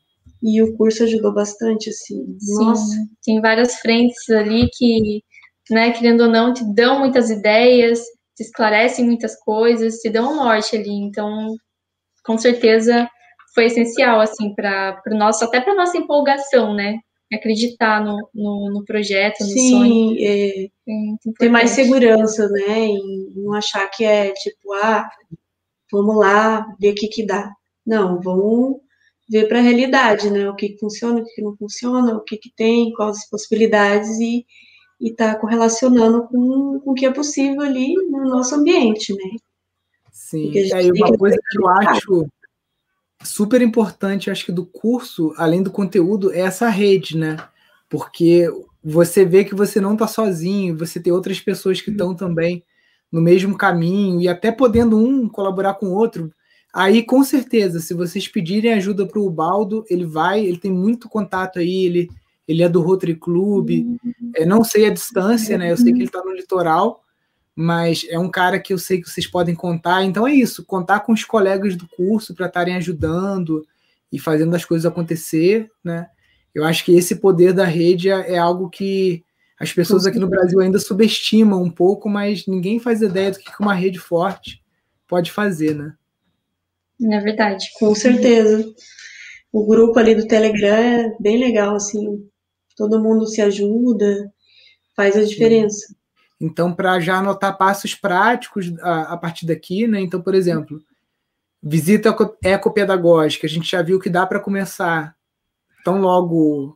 E o curso ajudou bastante, assim. Sim, Nossa. tem várias frentes ali que né, querendo ou não, te dão muitas ideias, te esclarecem muitas coisas, te dão um norte ali. Então, com certeza foi essencial, assim, para o nosso, até para nossa empolgação, né? Acreditar no, no, no projeto, no Sim, sonho. É, é ter mais segurança, né? E não achar que é tipo, ah, vamos lá, ver o que que dá. Não, vamos ver para a realidade, né? O que, que funciona, o que, que não funciona, o que, que tem, quais as possibilidades e e está correlacionando com, com o que é possível ali no nosso ambiente, né? Sim, e aí uma coisa que eu acho super importante, acho que do curso, além do conteúdo, é essa rede, né? Porque você vê que você não está sozinho, você tem outras pessoas que estão também no mesmo caminho e até podendo um colaborar com o outro. Aí, com certeza, se vocês pedirem ajuda para o Baldo, ele vai, ele tem muito contato aí, ele ele é do Rotary Club, uhum. é, não sei a distância, né? Eu sei que ele está no litoral, mas é um cara que eu sei que vocês podem contar. Então é isso, contar com os colegas do curso para estarem ajudando e fazendo as coisas acontecer, né? Eu acho que esse poder da rede é, é algo que as pessoas aqui no Brasil ainda subestimam um pouco, mas ninguém faz ideia do que uma rede forte pode fazer, né? É verdade. Com certeza. O grupo ali do Telegram é bem legal, assim todo mundo se ajuda, faz a diferença. Então, para já anotar passos práticos a, a, partir daqui, né? Então, por exemplo, visita ecopedagógica, a gente já viu que dá para começar tão logo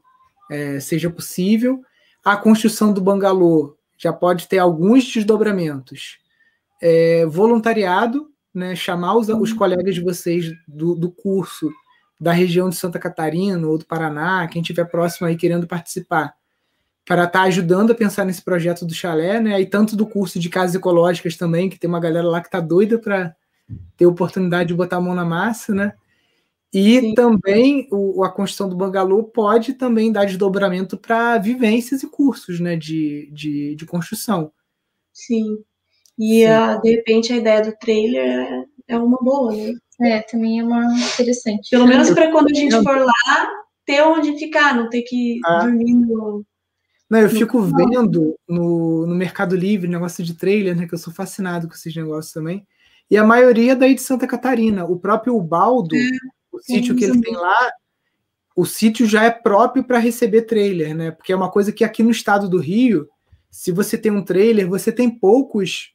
é, seja possível. A construção do bangalô já pode ter alguns desdobramentos. É, voluntariado, né? Chamar os, os colegas de vocês do, do curso da região de Santa Catarina ou do Paraná, quem estiver próximo aí querendo participar, para estar tá ajudando a pensar nesse projeto do chalé, né? E tanto do curso de casas ecológicas também, que tem uma galera lá que está doida para ter oportunidade de botar a mão na massa, né? E Sim. também o, a construção do bangalô pode também dar desdobramento para vivências e cursos né, de, de, de construção. Sim. E Sim. A, de repente a ideia do trailer é, é uma boa, né? É, também é uma interessante. Pelo menos para quando a gente for lá, ter onde ficar, não ter que ah. dormir no. Não, eu fico vendo no, no Mercado Livre negócio de trailer, né? Que eu sou fascinado com esses negócios também. E a maioria daí de Santa Catarina. O próprio Baldo, é, o sítio que ele tem lá, o sítio já é próprio para receber trailer, né? Porque é uma coisa que aqui no estado do Rio, se você tem um trailer, você tem poucos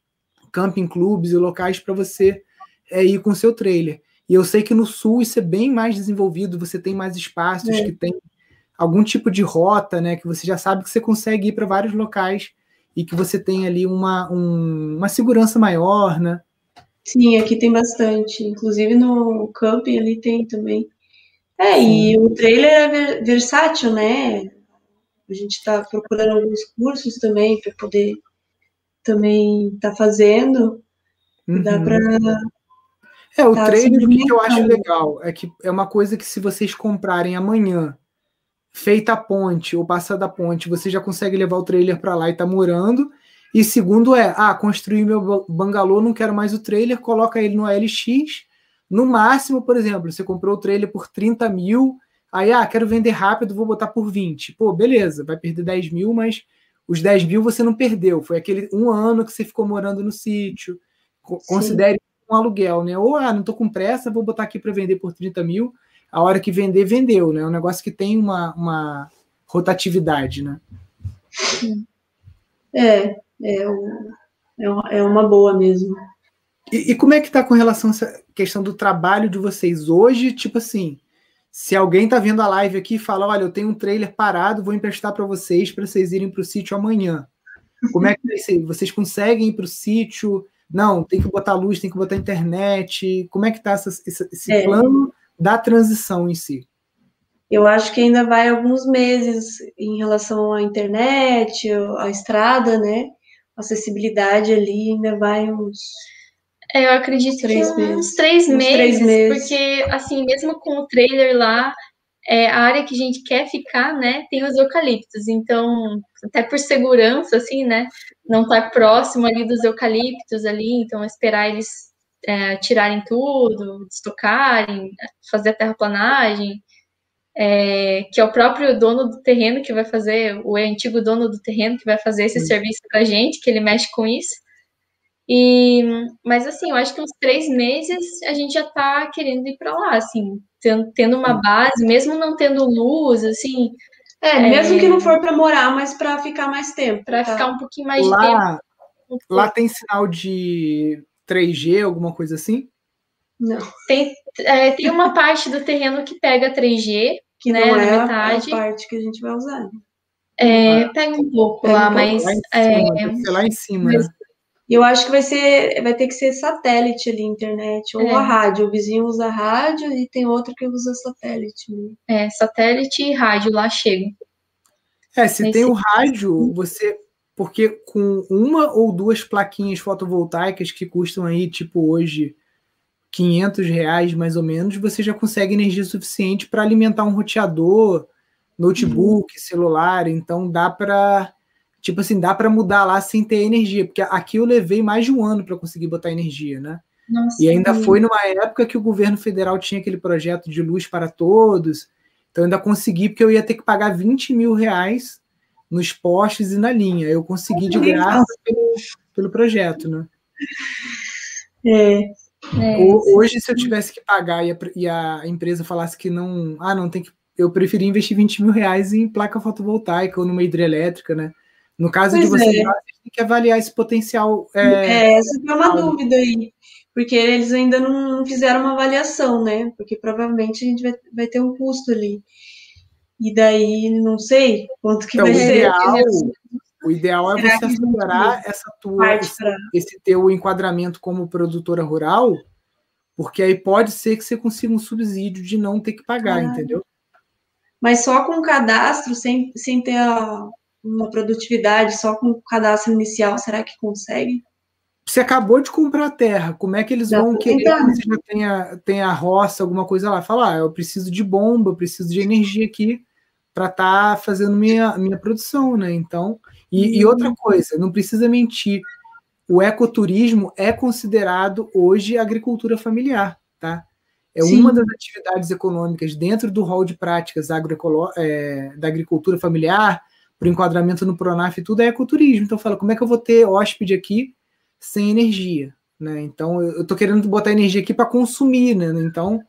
camping clubes e locais para você é ir com o seu trailer. E eu sei que no sul isso é bem mais desenvolvido, você tem mais espaços é. que tem algum tipo de rota, né? Que você já sabe que você consegue ir para vários locais e que você tem ali uma, um, uma segurança maior, né? Sim, aqui tem bastante. Inclusive no camping ali tem também. É, Sim. e o trailer é versátil, né? A gente está procurando alguns cursos também para poder também estar tá fazendo. Uhum. Dá para. É, o tá trailer, o que eu acho legal é que é uma coisa que se vocês comprarem amanhã, feita a ponte ou passada a ponte, você já consegue levar o trailer para lá e tá morando. E segundo é, ah, construí meu bangalô, não quero mais o trailer, coloca ele no LX. No máximo, por exemplo, você comprou o trailer por 30 mil, aí, ah, quero vender rápido, vou botar por 20. Pô, beleza, vai perder 10 mil, mas os 10 mil você não perdeu. Foi aquele um ano que você ficou morando no sítio. Considere Sim. um aluguel, né? Ou, ah, não tô com pressa, vou botar aqui para vender por 30 mil. A hora que vender, vendeu, né? É um negócio que tem uma, uma rotatividade, né? É, é, é, é uma boa mesmo. E, e, como é que tá com relação a essa questão do trabalho de vocês hoje? Tipo assim, se alguém tá vendo a live aqui e fala, olha, eu tenho um trailer parado, vou emprestar para vocês para vocês irem para o sítio amanhã. Como é que vai ser? Vocês conseguem ir para o sítio? Não, tem que botar luz, tem que botar internet. Como é que tá essa, esse, esse é. plano da transição em si? Eu acho que ainda vai alguns meses em relação à internet, à estrada, né? acessibilidade ali ainda vai uns. É, eu acredito três que uns três, uns meses, três meses, porque assim, mesmo com o trailer lá, é, a área que a gente quer ficar, né, tem os eucaliptos, então, até por segurança, assim, né, não estar tá próximo ali dos eucaliptos ali, então esperar eles é, tirarem tudo, destocarem, fazer a terraplanagem, é, que é o próprio dono do terreno que vai fazer, o antigo dono do terreno que vai fazer esse serviço para a gente, que ele mexe com isso. E, mas assim, eu acho que uns três meses a gente já está querendo ir para lá, assim, tendo, tendo, uma base, mesmo não tendo luz, assim. É, é mesmo que não for para morar, mas para ficar mais tempo. Para tá? ficar um pouquinho mais lá, de tempo. Lá tem sinal de 3G, alguma coisa assim? Não. Tem, é, tem uma parte do terreno que pega 3G, que né, não é metade. a parte que a gente vai usar. É, pega um pouco pega lá, um mas. Lá em cima, é, lá em cima mas, né? Eu acho que vai ser, vai ter que ser satélite ali, internet, ou é. a rádio. O vizinho usa rádio e tem outro que usa satélite. Né? É, satélite e rádio lá chega. É, se tem o rádio, você. Porque com uma ou duas plaquinhas fotovoltaicas que custam aí, tipo, hoje, 500 reais mais ou menos, você já consegue energia suficiente para alimentar um roteador, notebook, uhum. celular. Então dá para tipo assim, dá para mudar lá sem ter energia, porque aqui eu levei mais de um ano para conseguir botar energia, né? Nossa, e ainda foi numa época que o governo federal tinha aquele projeto de luz para todos. Então ainda consegui, porque eu ia ter que pagar 20 mil reais nos postes e na linha. Eu consegui de graça pelo, pelo projeto, né? É, é Hoje, se eu tivesse que pagar e a, e a, empresa falasse que não, ah, não tem que. Eu preferi investir 20 mil reais em placa fotovoltaica ou numa hidrelétrica, né? No caso pois de você, é. tem que avaliar esse potencial. É, é essa é uma dúvida aí, porque eles ainda não fizeram uma avaliação, né? Porque provavelmente a gente vai, vai ter um custo ali. E daí, não sei quanto que então, vai ser. Ideal, o ideal é você assegurar essa tua, esse, esse teu enquadramento como produtora rural, porque aí pode ser que você consiga um subsídio de não ter que pagar, ah, entendeu? Mas só com o cadastro, sem, sem ter a, uma produtividade, só com o cadastro inicial, será que consegue? Você acabou de comprar a terra, como é que eles já vão querer que você já tenha, tenha roça, alguma coisa lá? Falar, ah, eu preciso de bomba, eu preciso de energia aqui para estar tá fazendo minha, minha produção, né? Então, e, e, outra uhum. coisa, não precisa mentir, o ecoturismo é considerado hoje agricultura familiar, tá? É Sim. uma das atividades econômicas dentro do rol de práticas é, da agricultura familiar, para o enquadramento no Pronaf e tudo, é ecoturismo. Então fala, como é que eu vou ter hóspede aqui sem energia? Né? Então eu estou querendo botar energia aqui para consumir, né? Então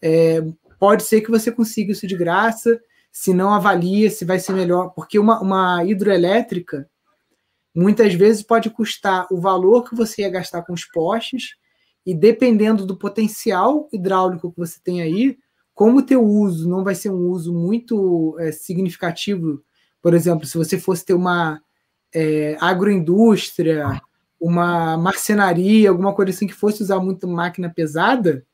é, pode ser que você consiga isso de graça, se não avalia se vai ser melhor, porque uma, uma hidroelétrica muitas vezes pode custar o valor que você ia gastar com os postes, e dependendo do potencial hidráulico que você tem aí, como o teu uso não vai ser um uso muito é, significativo, por exemplo, se você fosse ter uma é, agroindústria, uma marcenaria, alguma coisa assim que fosse usar muito máquina pesada,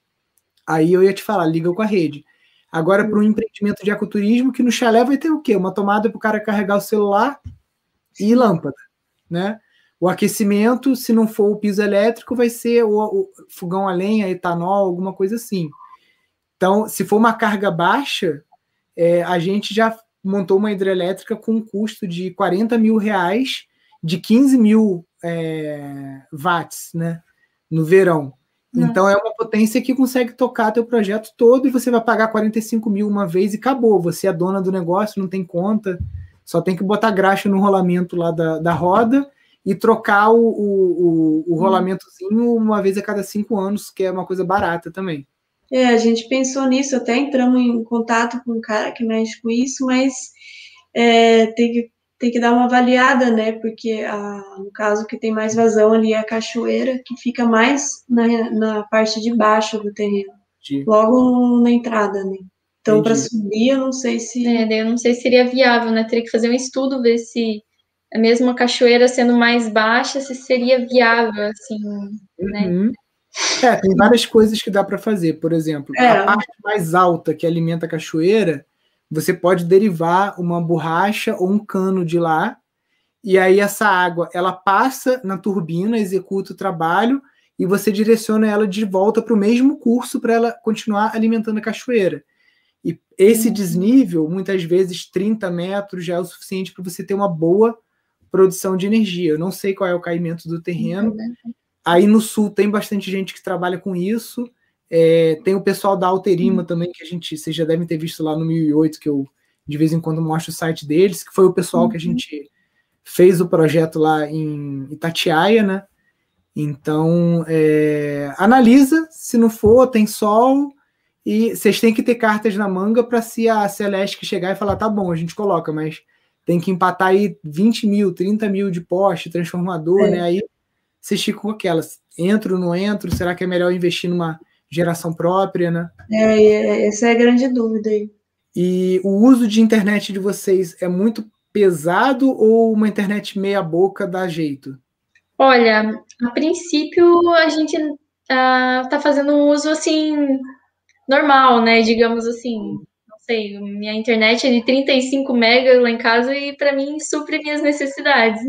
aí eu ia te falar, liga com a rede. Agora, para um empreendimento de ecoturismo, que no chalé vai ter o quê? Uma tomada para o cara carregar o celular e lâmpada, né? O aquecimento, se não for o piso elétrico, vai ser o, o fogão a lenha, etanol, alguma coisa assim. Então, se for uma carga baixa, é, a gente já montou uma hidrelétrica com um custo de 40 mil reais, de 15 mil é, watts, né? No verão. Então é uma potência que consegue tocar teu projeto todo e você vai pagar 45 mil uma vez e acabou. Você é dona do negócio, não tem conta, só tem que botar graxa no rolamento lá da, da roda e trocar o, o, o, o rolamentozinho uma vez a cada cinco anos, que é uma coisa barata também. É, a gente pensou nisso, até entramos em contato com um cara que mexe com isso, mas é, tem, que, tem que dar uma avaliada, né? Porque a, no caso que tem mais vazão ali é a cachoeira, que fica mais na, na parte de baixo do terreno, Sim. logo na entrada, né? Então, para subir, eu não sei se. É, eu não sei se seria viável, né? Teria que fazer um estudo, ver se a mesma cachoeira sendo mais baixa, se seria viável, assim, né? uhum. né? É, tem várias coisas que dá para fazer. Por exemplo, é. a parte mais alta que alimenta a cachoeira, você pode derivar uma borracha ou um cano de lá, e aí essa água ela passa na turbina, executa o trabalho e você direciona ela de volta para o mesmo curso para ela continuar alimentando a cachoeira. E esse uhum. desnível, muitas vezes 30 metros, já é o suficiente para você ter uma boa produção de energia. Eu não sei qual é o caimento do terreno, uhum. Aí no sul tem bastante gente que trabalha com isso. É, tem o pessoal da Alterima uhum. também, que a gente, vocês já devem ter visto lá no 1008, que eu de vez em quando mostro o site deles, que foi o pessoal uhum. que a uhum. gente fez o projeto lá em Itatiaia, né? Então, é, analisa, se não for, tem sol, e vocês têm que ter cartas na manga para se a Celeste chegar e falar, tá bom, a gente coloca, mas tem que empatar aí 20 mil, 30 mil de poste, transformador, é. né? Aí vocês ficam com aquelas. Entro, não entro? Será que é melhor investir numa geração própria, né? É, é, essa é a grande dúvida aí. E o uso de internet de vocês é muito pesado ou uma internet meia boca dá jeito? Olha, a princípio a gente uh, tá fazendo um uso assim normal, né? Digamos assim, não sei, minha internet é de 35 mega lá em casa e para mim supre minhas necessidades.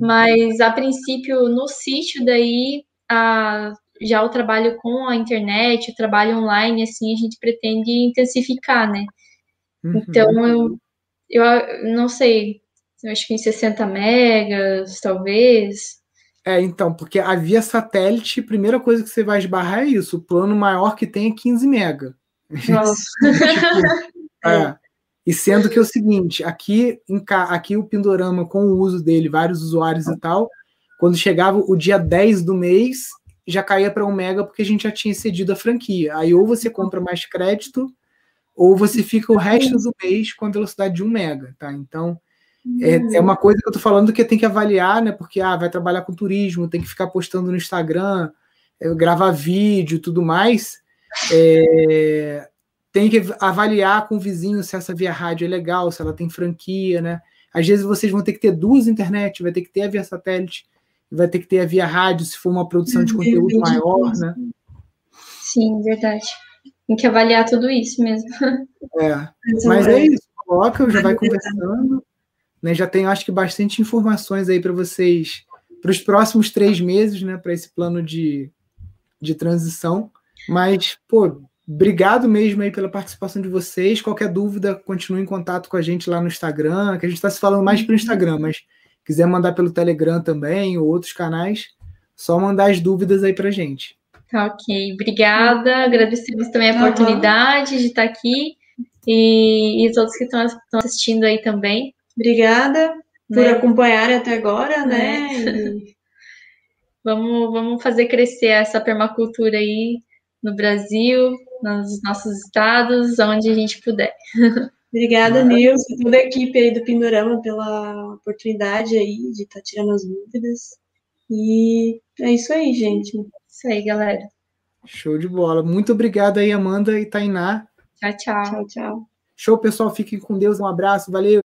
Mas a princípio no sítio daí a, já o trabalho com a internet, o trabalho online, assim, a gente pretende intensificar, né? Uhum. Então eu, eu não sei, eu acho que em 60 megas, talvez. É, então, porque a via satélite, a primeira coisa que você vai esbarrar é isso. O plano maior que tem é 15 mega. Nossa. tipo, é. E sendo que é o seguinte, aqui, aqui o Pindorama, com o uso dele, vários usuários e tal, quando chegava o dia 10 do mês, já caía para um mega porque a gente já tinha cedido a franquia. Aí ou você compra mais crédito, ou você fica o resto do mês com a velocidade de um mega, tá? Então, é, é uma coisa que eu tô falando que tem que avaliar, né? Porque ah, vai trabalhar com turismo, tem que ficar postando no Instagram, é, gravar vídeo tudo mais. É, tem que avaliar com o vizinho se essa via rádio é legal, se ela tem franquia, né? Às vezes vocês vão ter que ter duas internet, vai ter que ter a via satélite, vai ter que ter a via rádio se for uma produção de conteúdo maior, né? Sim, verdade. Tem que avaliar tudo isso mesmo. É. Mas é isso, coloca, já vai conversando. Né? Já tem, acho que, bastante informações aí para vocês para os próximos três meses, né? Para esse plano de, de transição. Mas, pô, Obrigado mesmo aí pela participação de vocês. Qualquer dúvida, continue em contato com a gente lá no Instagram, que a gente está se falando mais pelo Instagram, mas quiser mandar pelo Telegram também ou outros canais, só mandar as dúvidas aí para gente. Tá ok, obrigada. Agradecemos também a uhum. oportunidade de estar aqui e, e todos que estão assistindo aí também. Obrigada por né? acompanhar até agora, né? É. E... vamos, vamos fazer crescer essa permacultura aí no Brasil, nos nossos estados, onde a gente puder. Obrigada, Nilson, toda a equipe aí do Pindorama pela oportunidade aí de estar tá tirando as dúvidas. E é isso aí, gente. Isso aí, galera. Show de bola. Muito obrigado aí, Amanda e Tainá, Tchau, tchau. Tchau, tchau. Show, pessoal. Fiquem com Deus. Um abraço. Valeu.